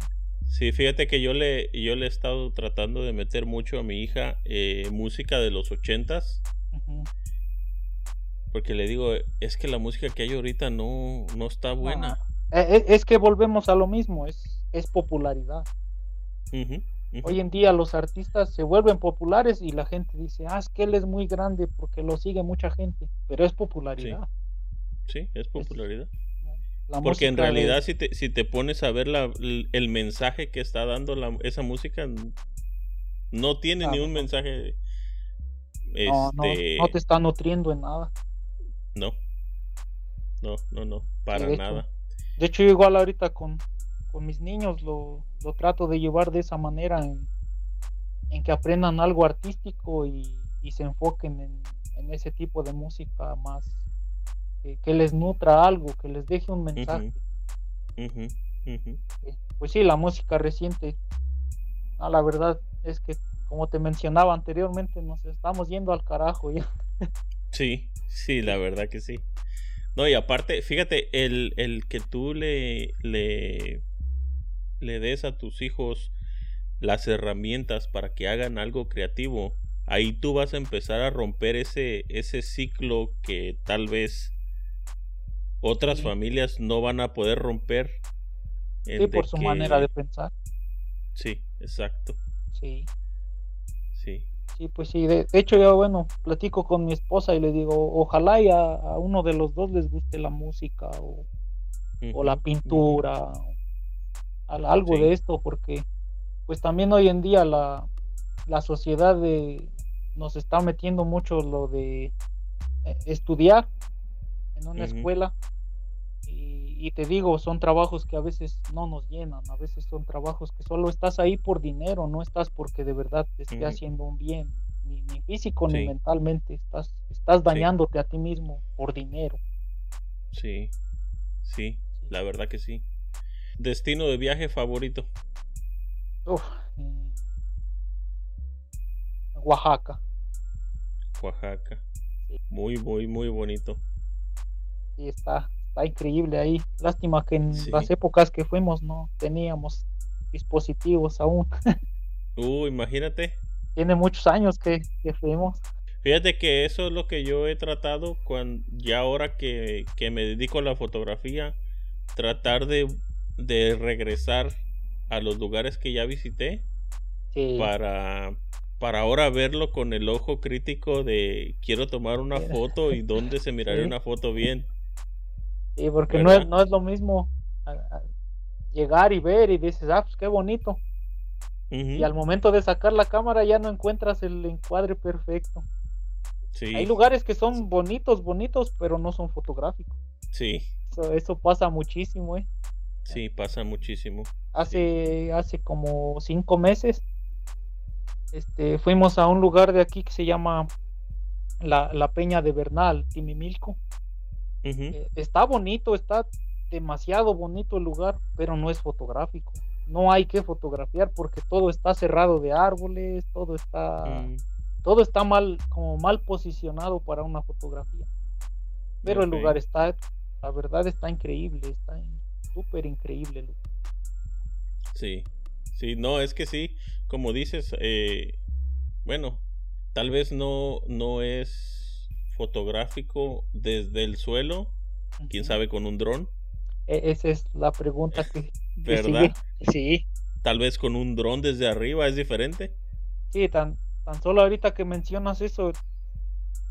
sí. fíjate que yo le yo le he estado tratando de meter mucho a mi hija eh, música de los ochentas. Porque le digo, es que la música que hay ahorita no, no está buena. Eh, eh, es, que volvemos a lo mismo, es, es popularidad. Hoy en día los artistas se vuelven populares y la gente dice, ah, es que él es muy grande porque lo sigue mucha gente, pero es popularidad. Sí, es popularidad. porque en realidad si, te, si te pones a ver la, el mensaje que está dando la, esa música, no tiene ni un mensaje. No, no, este no, te está nutriendo en nada. No, no, no, no, para nada. de hecho, igual ahorita con, con mis niños lo, lo trato de llevar de esa manera en, en que aprendan algo artístico y, y se enfoquen en, en, ese tipo de música más que, les nutra algo, que les deje un mensaje. Pues sí, la música reciente, ah, la verdad es que como te mencionaba anteriormente, nos estamos yendo al carajo ya. Sí, sí, la verdad que sí. No, y aparte, fíjate, el, el que tú le, le le des a tus hijos las herramientas para que hagan algo creativo, ahí tú vas a empezar a romper ese, ese ciclo que tal vez otras familias no van a poder romper. Sí, por su manera de pensar. Sí, exacto. Sí. Sí. Sí, pues sí. De, hecho, yo, bueno, platico con mi esposa y le digo, ojalá y a, uno de los dos les guste la música o, o la pintura algo de esto, porque pues también hoy en día la, la sociedad de, nos está metiendo mucho lo de eh, estudiar en una escuela. Y, te digo, son trabajos que a veces no nos llenan, a veces son trabajos que solo estás ahí por dinero, no estás porque de verdad te esté haciendo un bien, ni, físico ni mentalmente, estás, estás dañándote a ti mismo por dinero. Sí, sí, la verdad que sí. Destino de viaje favorito. Oaxaca. Oaxaca. Muy, muy, muy bonito. Sí, está, está increíble ahí. Lástima que en las épocas que fuimos no teníamos dispositivos aún. uh, imagínate. Tiene muchos años que, que fuimos. Fíjate que eso es lo que yo he tratado cuando ya ahora que, que me dedico a la fotografía, tratar de de regresar a los lugares que ya visité para para ahora verlo con el ojo crítico de quiero tomar una foto y dónde se miraría una foto bien. Sí, porque no es, no es lo mismo llegar y ver y dices, ah, pues qué bonito. Y al momento de sacar la cámara ya no encuentras el encuadre perfecto. Hay lugares que son bonitos, bonitos, pero no son fotográficos. Sí. Eso, eso pasa muchísimo, ¿eh? Sí, pasa muchísimo. Hace, hace como cinco meses este, fuimos a un lugar de aquí que se llama la, Peña de Bernal, Timimilco. Eh, está bonito, está demasiado bonito el lugar, pero no es fotográfico. No hay que fotografiar porque todo está cerrado de árboles, todo está, mm. todo está mal, como mal posicionado para una fotografía. Pero el lugar está, la verdad está increíble, está súper increíble. Sí, sí, no, es que sí, como dices, eh, bueno, tal vez no, no es fotográfico desde el suelo, quién sabe con un dron. E, esa es la pregunta que, ¿verdad? Sí. Tal vez con un dron desde arriba es diferente. Sí, tan, tan solo ahorita que mencionas eso,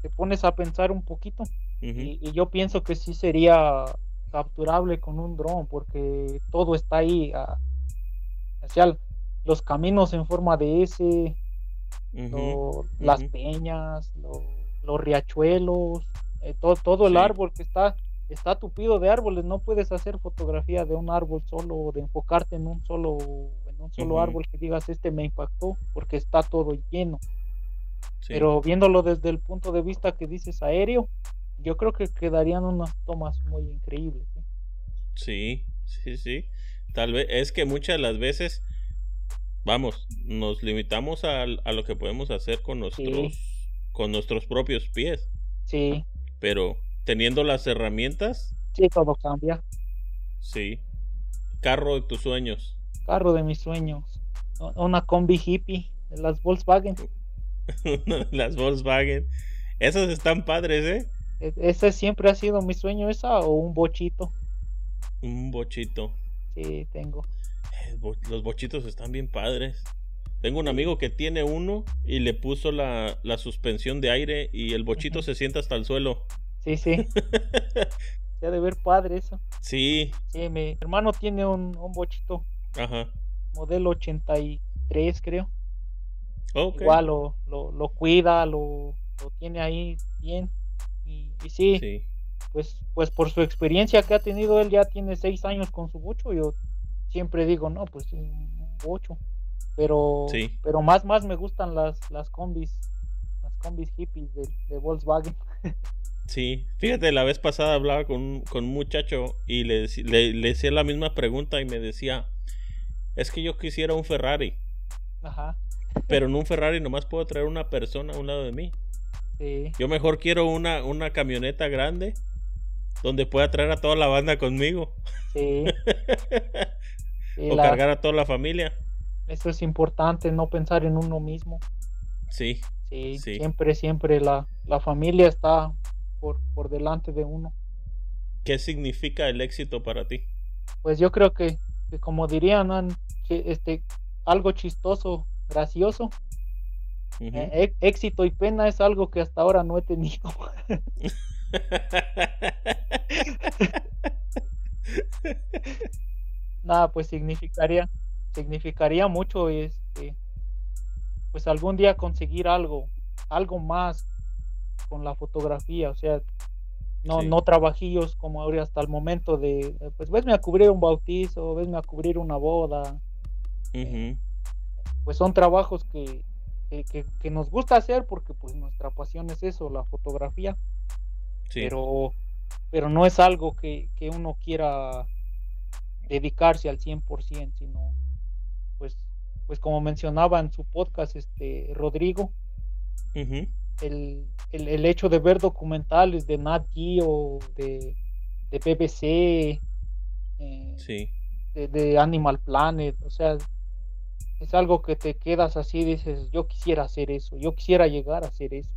te pones a pensar un poquito. y, yo pienso que sí sería capturable con un dron, porque todo está ahí. A, los caminos en forma de S, las peñas, los riachuelos, eh, todo, todo el árbol que está, está tupido de árboles. No puedes hacer fotografía de un árbol solo, de enfocarte en un solo, en un solo árbol que digas este me impactó, porque está todo lleno. Pero viéndolo desde el punto de vista que dices aéreo, yo creo que quedarían unas tomas muy increíbles. Sí, sí, sí. Tal vez es que muchas de las veces vamos, nos limitamos a, lo que podemos hacer con nuestros, con nuestros propios pies. Sí. Pero teniendo las herramientas. Sí, todo cambia. Sí. Carro de tus sueños. Carro de mis sueños. Una combi hippie de las Volkswagen. las Volkswagen. Esas están padres, ¿eh? E, ese siempre ha sido mi sueño, esa o un bochito. Un bochito. Sí, tengo los bochitos están bien padres. Tengo un amigo que tiene uno y le puso la, suspensión de aire y el bochito se sienta hasta el suelo. Sí, sí. ya de ver padre eso. Sí. Sí, mi hermano tiene un, bochito. Ajá. Modelo 83, creo. Igual lo, lo, cuida, lo, lo, tiene ahí bien. Y, sí, sí, Pues, pues por su experiencia que ha tenido, él ya tiene seis años con su bocho. Yo siempre digo, no, pues un 8. Pero, pero más, más me gustan las, las combis, las combis hippies de, Volkswagen. Sí, fíjate, la vez pasada hablaba con, con un muchacho y le, le, le decía la misma pregunta y me decía, es que yo quisiera un Ferrari. Ajá. Pero en un Ferrari nomás puedo traer una persona a un lado de mí. Sí. Yo mejor quiero una, una camioneta grande donde pueda traer a toda la banda conmigo. Sí. o cargar a toda la familia. Eso es importante, no pensar en uno mismo. Sí. Sí, siempre, siempre la, la familia está por, por delante de uno. ¿Qué significa el éxito para ti? Pues yo creo que, como dirían, este, algo chistoso, gracioso. Eh, éxito y pena es algo que hasta ahora no he tenido. Nada, pues significaría, significaría mucho este, pues algún día conseguir algo, algo más con la fotografía, o sea, no, no trabajillos como ahora hasta el momento de, pues vesme a cubrir un bautizo, vesme a cubrir una boda. Pues son trabajos que, que, nos gusta hacer porque pues nuestra pasión es eso, la fotografía. Pero, pero no es algo que, que uno quiera dedicarse al 100%, sino pues, pues como mencionaba en su podcast este Rodrigo, el, el, hecho de ver documentales de Nat Geo, de, de BBC, eh, de, Animal Planet, o sea, es algo que te quedas así, dices, yo quisiera hacer eso, yo quisiera llegar a hacer eso.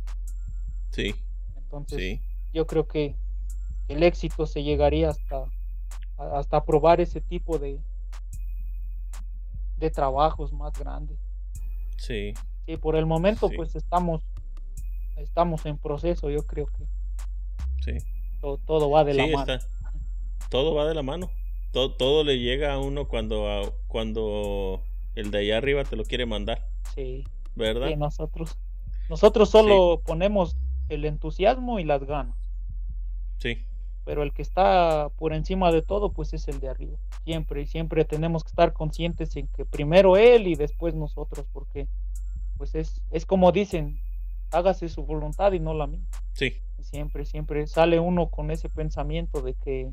Sí. Entonces, yo creo que el éxito se llegaría hasta hasta probar ese tipo de de trabajos más grandes. Sí. Sí, por el momento pues estamos estamos en proceso, yo creo que sí. todo, va de la mano. Todo va de la mano. Todo, todo le llega a uno cuando cuando el de allá arriba te lo quiere mandar. Sí. ¿Verdad? nosotros nosotros solo ponemos el entusiasmo y las ganas. Sí pero el que está por encima de todo pues es el de arriba siempre y siempre tenemos que estar conscientes en que primero él y después nosotros porque pues es, es como dicen hágase su voluntad y no la mía sí Siempre, siempre sale uno con ese pensamiento de que,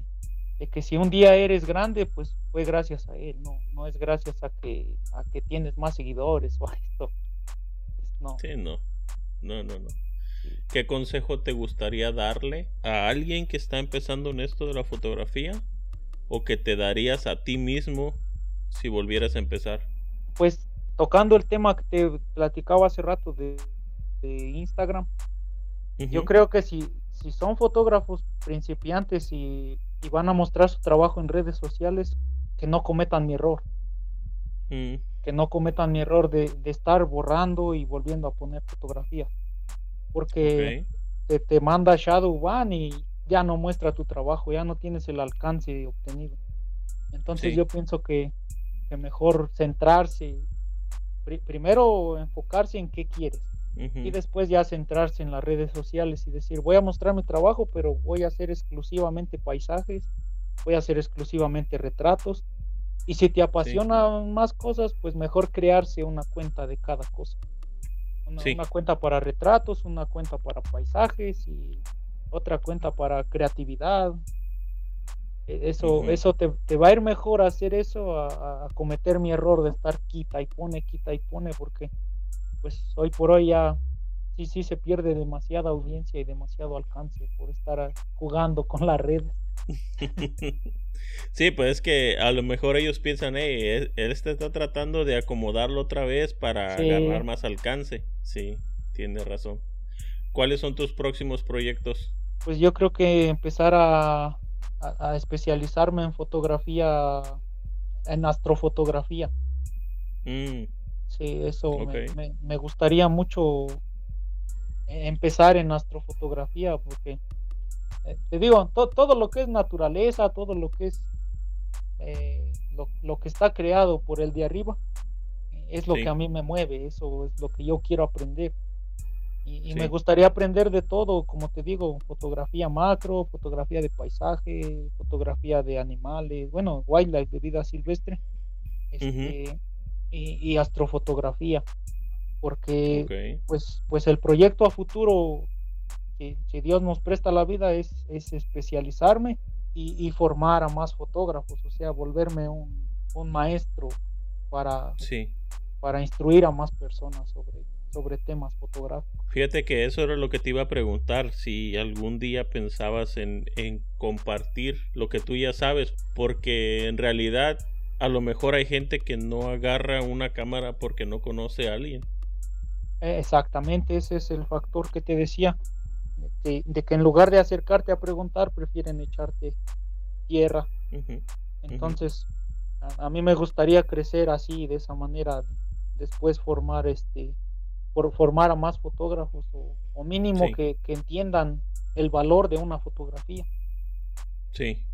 de que si un día eres grande, pues fue gracias a él, no, no es gracias a que, a que tienes más seguidores o a esto. Pues, no. Sí, no. No, no, no. ¿Qué consejo te gustaría darle a alguien que está empezando en esto de la fotografía? ¿O que te darías a ti mismo si volvieras a empezar? Pues tocando el tema que te platicaba hace rato de, Instagram, yo creo que si, si son fotógrafos principiantes y, van a mostrar su trabajo en redes sociales, que no cometan mi error. Mm. Que no cometan mi error de, estar borrando y volviendo a poner fotografía. Porque te, te, manda Shadow Ban y ya no muestra tu trabajo, ya no tienes el alcance obtenido. Entonces yo pienso que, que mejor centrarse primero enfocarse en qué quieres y después ya centrarse en las redes sociales y decir voy a mostrar mi trabajo pero voy a hacer exclusivamente paisajes voy a hacer exclusivamente retratos y si te apasionan más cosas pues mejor crearse una cuenta de cada cosa una, cuenta para retratos una cuenta para paisajes y otra cuenta para creatividad. E, eso, eso te, va a ir mejor hacer eso a, cometer mi error de estar quita y pone, quita y pone, porque pues hoy por hoy ya sí, sí se pierde demasiada audiencia y demasiado alcance por estar jugando con las redes. Sí, pues es que a lo mejor ellos piensan, hey, él, está tratando de acomodarlo otra vez para ganar más alcance. Sí, tiene razón. ¿Cuáles son tus próximos proyectos? Pues yo creo que empezar a, a, especializarme en fotografía, en astrofotografía. Mm. Sí, eso me, gustaría mucho empezar en astrofotografía porque eh, te digo, todo lo que es naturaleza, todo lo que es eh, lo, que está creado por el de arriba, es lo que a mí me mueve, eso es lo que yo quiero aprender. Y, me gustaría aprender de todo, como te digo, fotografía macro, fotografía de paisaje, fotografía de animales, bueno, wildlife de vida silvestre, este, y, astrofotografía, porque pues, pues el proyecto a futuro, si, Dios nos presta la vida, es, es especializarme y, formar a más fotógrafos, o sea, volverme un, un maestro para, para instruir a más personas sobre sobre temas fotográficos. Fíjate que eso era lo que te iba a preguntar, si algún día pensabas en, compartir lo que tú ya sabes, porque en realidad a lo mejor hay gente que no agarra una cámara porque no conoce a alguien. Exactamente, ese es el factor que te decía, de, que en lugar de acercarte a preguntar, prefieren echarte tierra. Entonces, a, mí me gustaría crecer así, de esa manera, después formar este por formar a más fotógrafos o, mínimo que, entiendan el valor de una fotografía. Sí,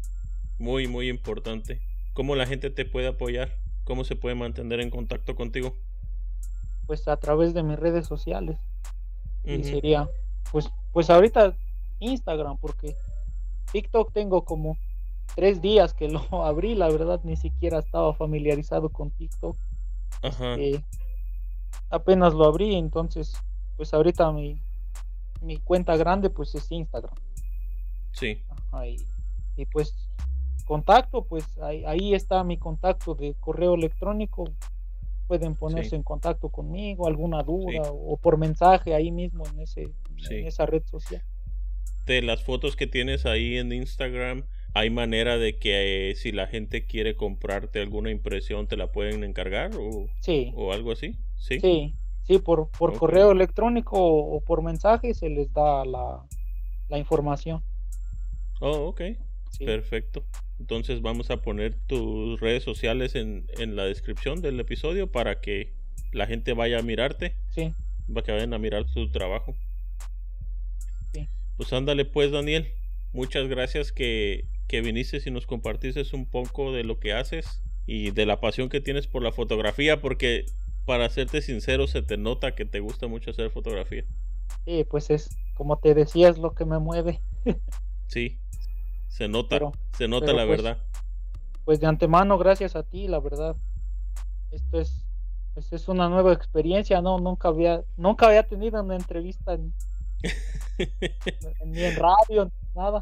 muy, muy importante. ¿Cómo la gente te puede apoyar? ¿Cómo se puede mantener en contacto contigo? Pues a través de mis redes sociales. Y sería, pues, pues ahorita Instagram, porque TikTok tengo como tres días que lo abrí, la verdad ni siquiera estaba familiarizado con TikTok. Ajá. Este, apenas lo abrí, entonces pues ahorita mi, mi cuenta grande pues es Instagram. Sí. y, pues contacto, pues ahí, está mi contacto de correo electrónico. Pueden ponerse en contacto conmigo, alguna duda o por mensaje ahí mismo en, ese, en esa red social. De las fotos que tienes ahí en Instagram, ¿Hay manera de que eh, si la gente quiere comprarte alguna impresión te la pueden encargar o, o algo así? Sí, sí, sí por, por correo electrónico o, por mensaje se les da la, la información. Oh, ok. Perfecto. Entonces vamos a poner tus redes sociales en, en, la descripción del episodio para que la gente vaya a mirarte. Sí. Para que vayan a mirar tu trabajo. Sí. Pues ándale pues, Daniel. Muchas gracias que que viniste y nos compartiste un poco de lo que haces y de la pasión que tienes por la fotografía, porque para serte sincero se te nota que te gusta mucho hacer fotografía. Sí, pues es como te decía, es lo que me mueve. sí, se nota, se nota la pues, verdad. Pues de antemano, gracias a ti, la verdad. Esto es, pues es una nueva experiencia, no, nunca había, nunca había tenido una entrevista ni en radio, nada.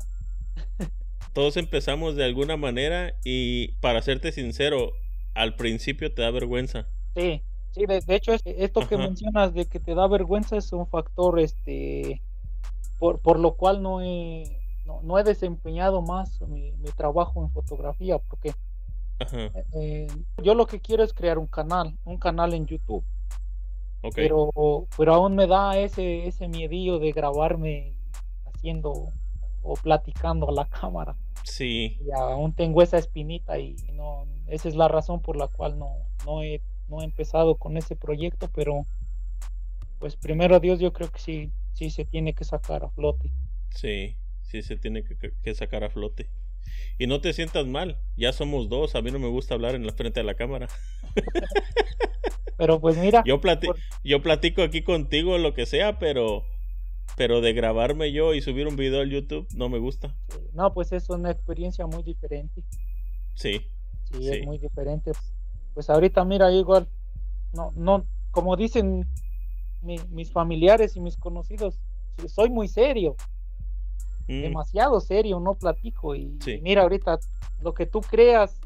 Todos empezamos de alguna manera y para serte sincero, al principio te da vergüenza. Sí, sí, de, hecho esto que mencionas de que te da vergüenza es un factor este por, por lo cual no he, no, he desempeñado más mi, trabajo en fotografía porque eh, yo lo que quiero es crear un canal, un canal en YouTube. Pero, pero aún me da ese, ese miedillo de grabarme haciendo o platicando a la cámara. Sí. Y aún tengo esa espinita y no, esa es la razón por la cual no, no, he, no he empezado con ese proyecto, pero pues primero Dios yo creo que sí, sí se tiene que sacar a flote. Sí, sí se tiene que, sacar a flote. Y no te sientas mal, ya somos dos, a mí no me gusta hablar en la frente de la cámara. pero pues mira. Yo, yo platico aquí contigo lo que sea, pero pero de grabarme yo y subir un video al YouTube no me gusta. No, pues es una experiencia muy diferente. Sí. Sí, es muy diferente. Pues ahorita mira, igual, no, no, como dicen mis familiares y mis conocidos, soy muy serio. Mm. Demasiado serio, no platico. Y, mira, ahorita lo que tú creas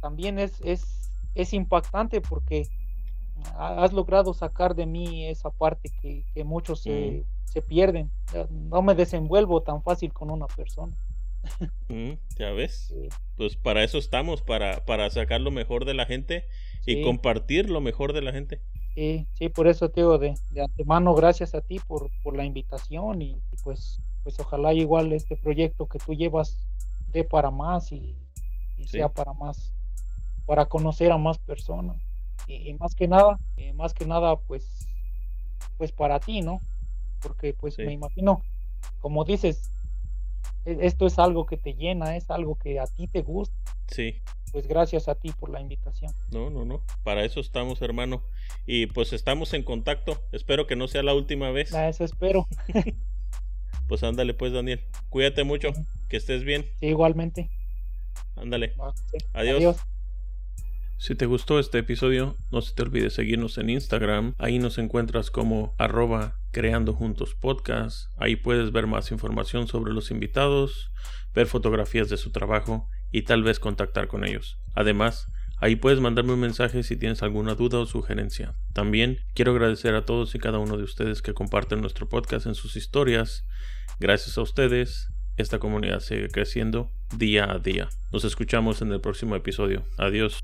también es, es, es impactante porque has logrado sacar de mí esa parte que, muchos se, mm. se, pierden. No me desenvuelvo tan fácil con una persona. Mm, ya ves. Pues para eso estamos, para, para sacar lo mejor de la gente y compartir lo mejor de la gente. Sí, sí, por eso te digo de, de antemano, gracias a ti por, por la invitación y, pues, pues ojalá igual este proyecto que tú llevas dé para más y, sea para más, para conocer a más personas y, más que nada, eh, más que nada, pues, pues para ti, ¿no? Porque pues me imagino, como dices, e, esto es algo que te llena, es algo que a ti te gusta. Sí. Pues gracias a ti por la invitación. No, no, no. Para eso estamos, hermano. Y pues estamos en contacto. Espero que no sea la última vez. Eso espero. pues ándale, pues, Daniel. Cuídate mucho. Que estés bien. Sí, igualmente. Ándale. Adiós. Si te gustó este episodio, no se te olvide seguirnos en Instagram. Ahí nos encuentras como arroba creando juntos podcast. Ahí puedes ver más información sobre los invitados, ver fotografías de su trabajo y tal vez contactar con ellos. Además, Ahí puedes mandarme un mensaje si tienes alguna duda o sugerencia. También quiero agradecer a todos y cada uno de ustedes que comparten nuestro podcast en sus historias. Gracias a ustedes, esta comunidad sigue creciendo día a día. Nos escuchamos en el próximo episodio. Adiós.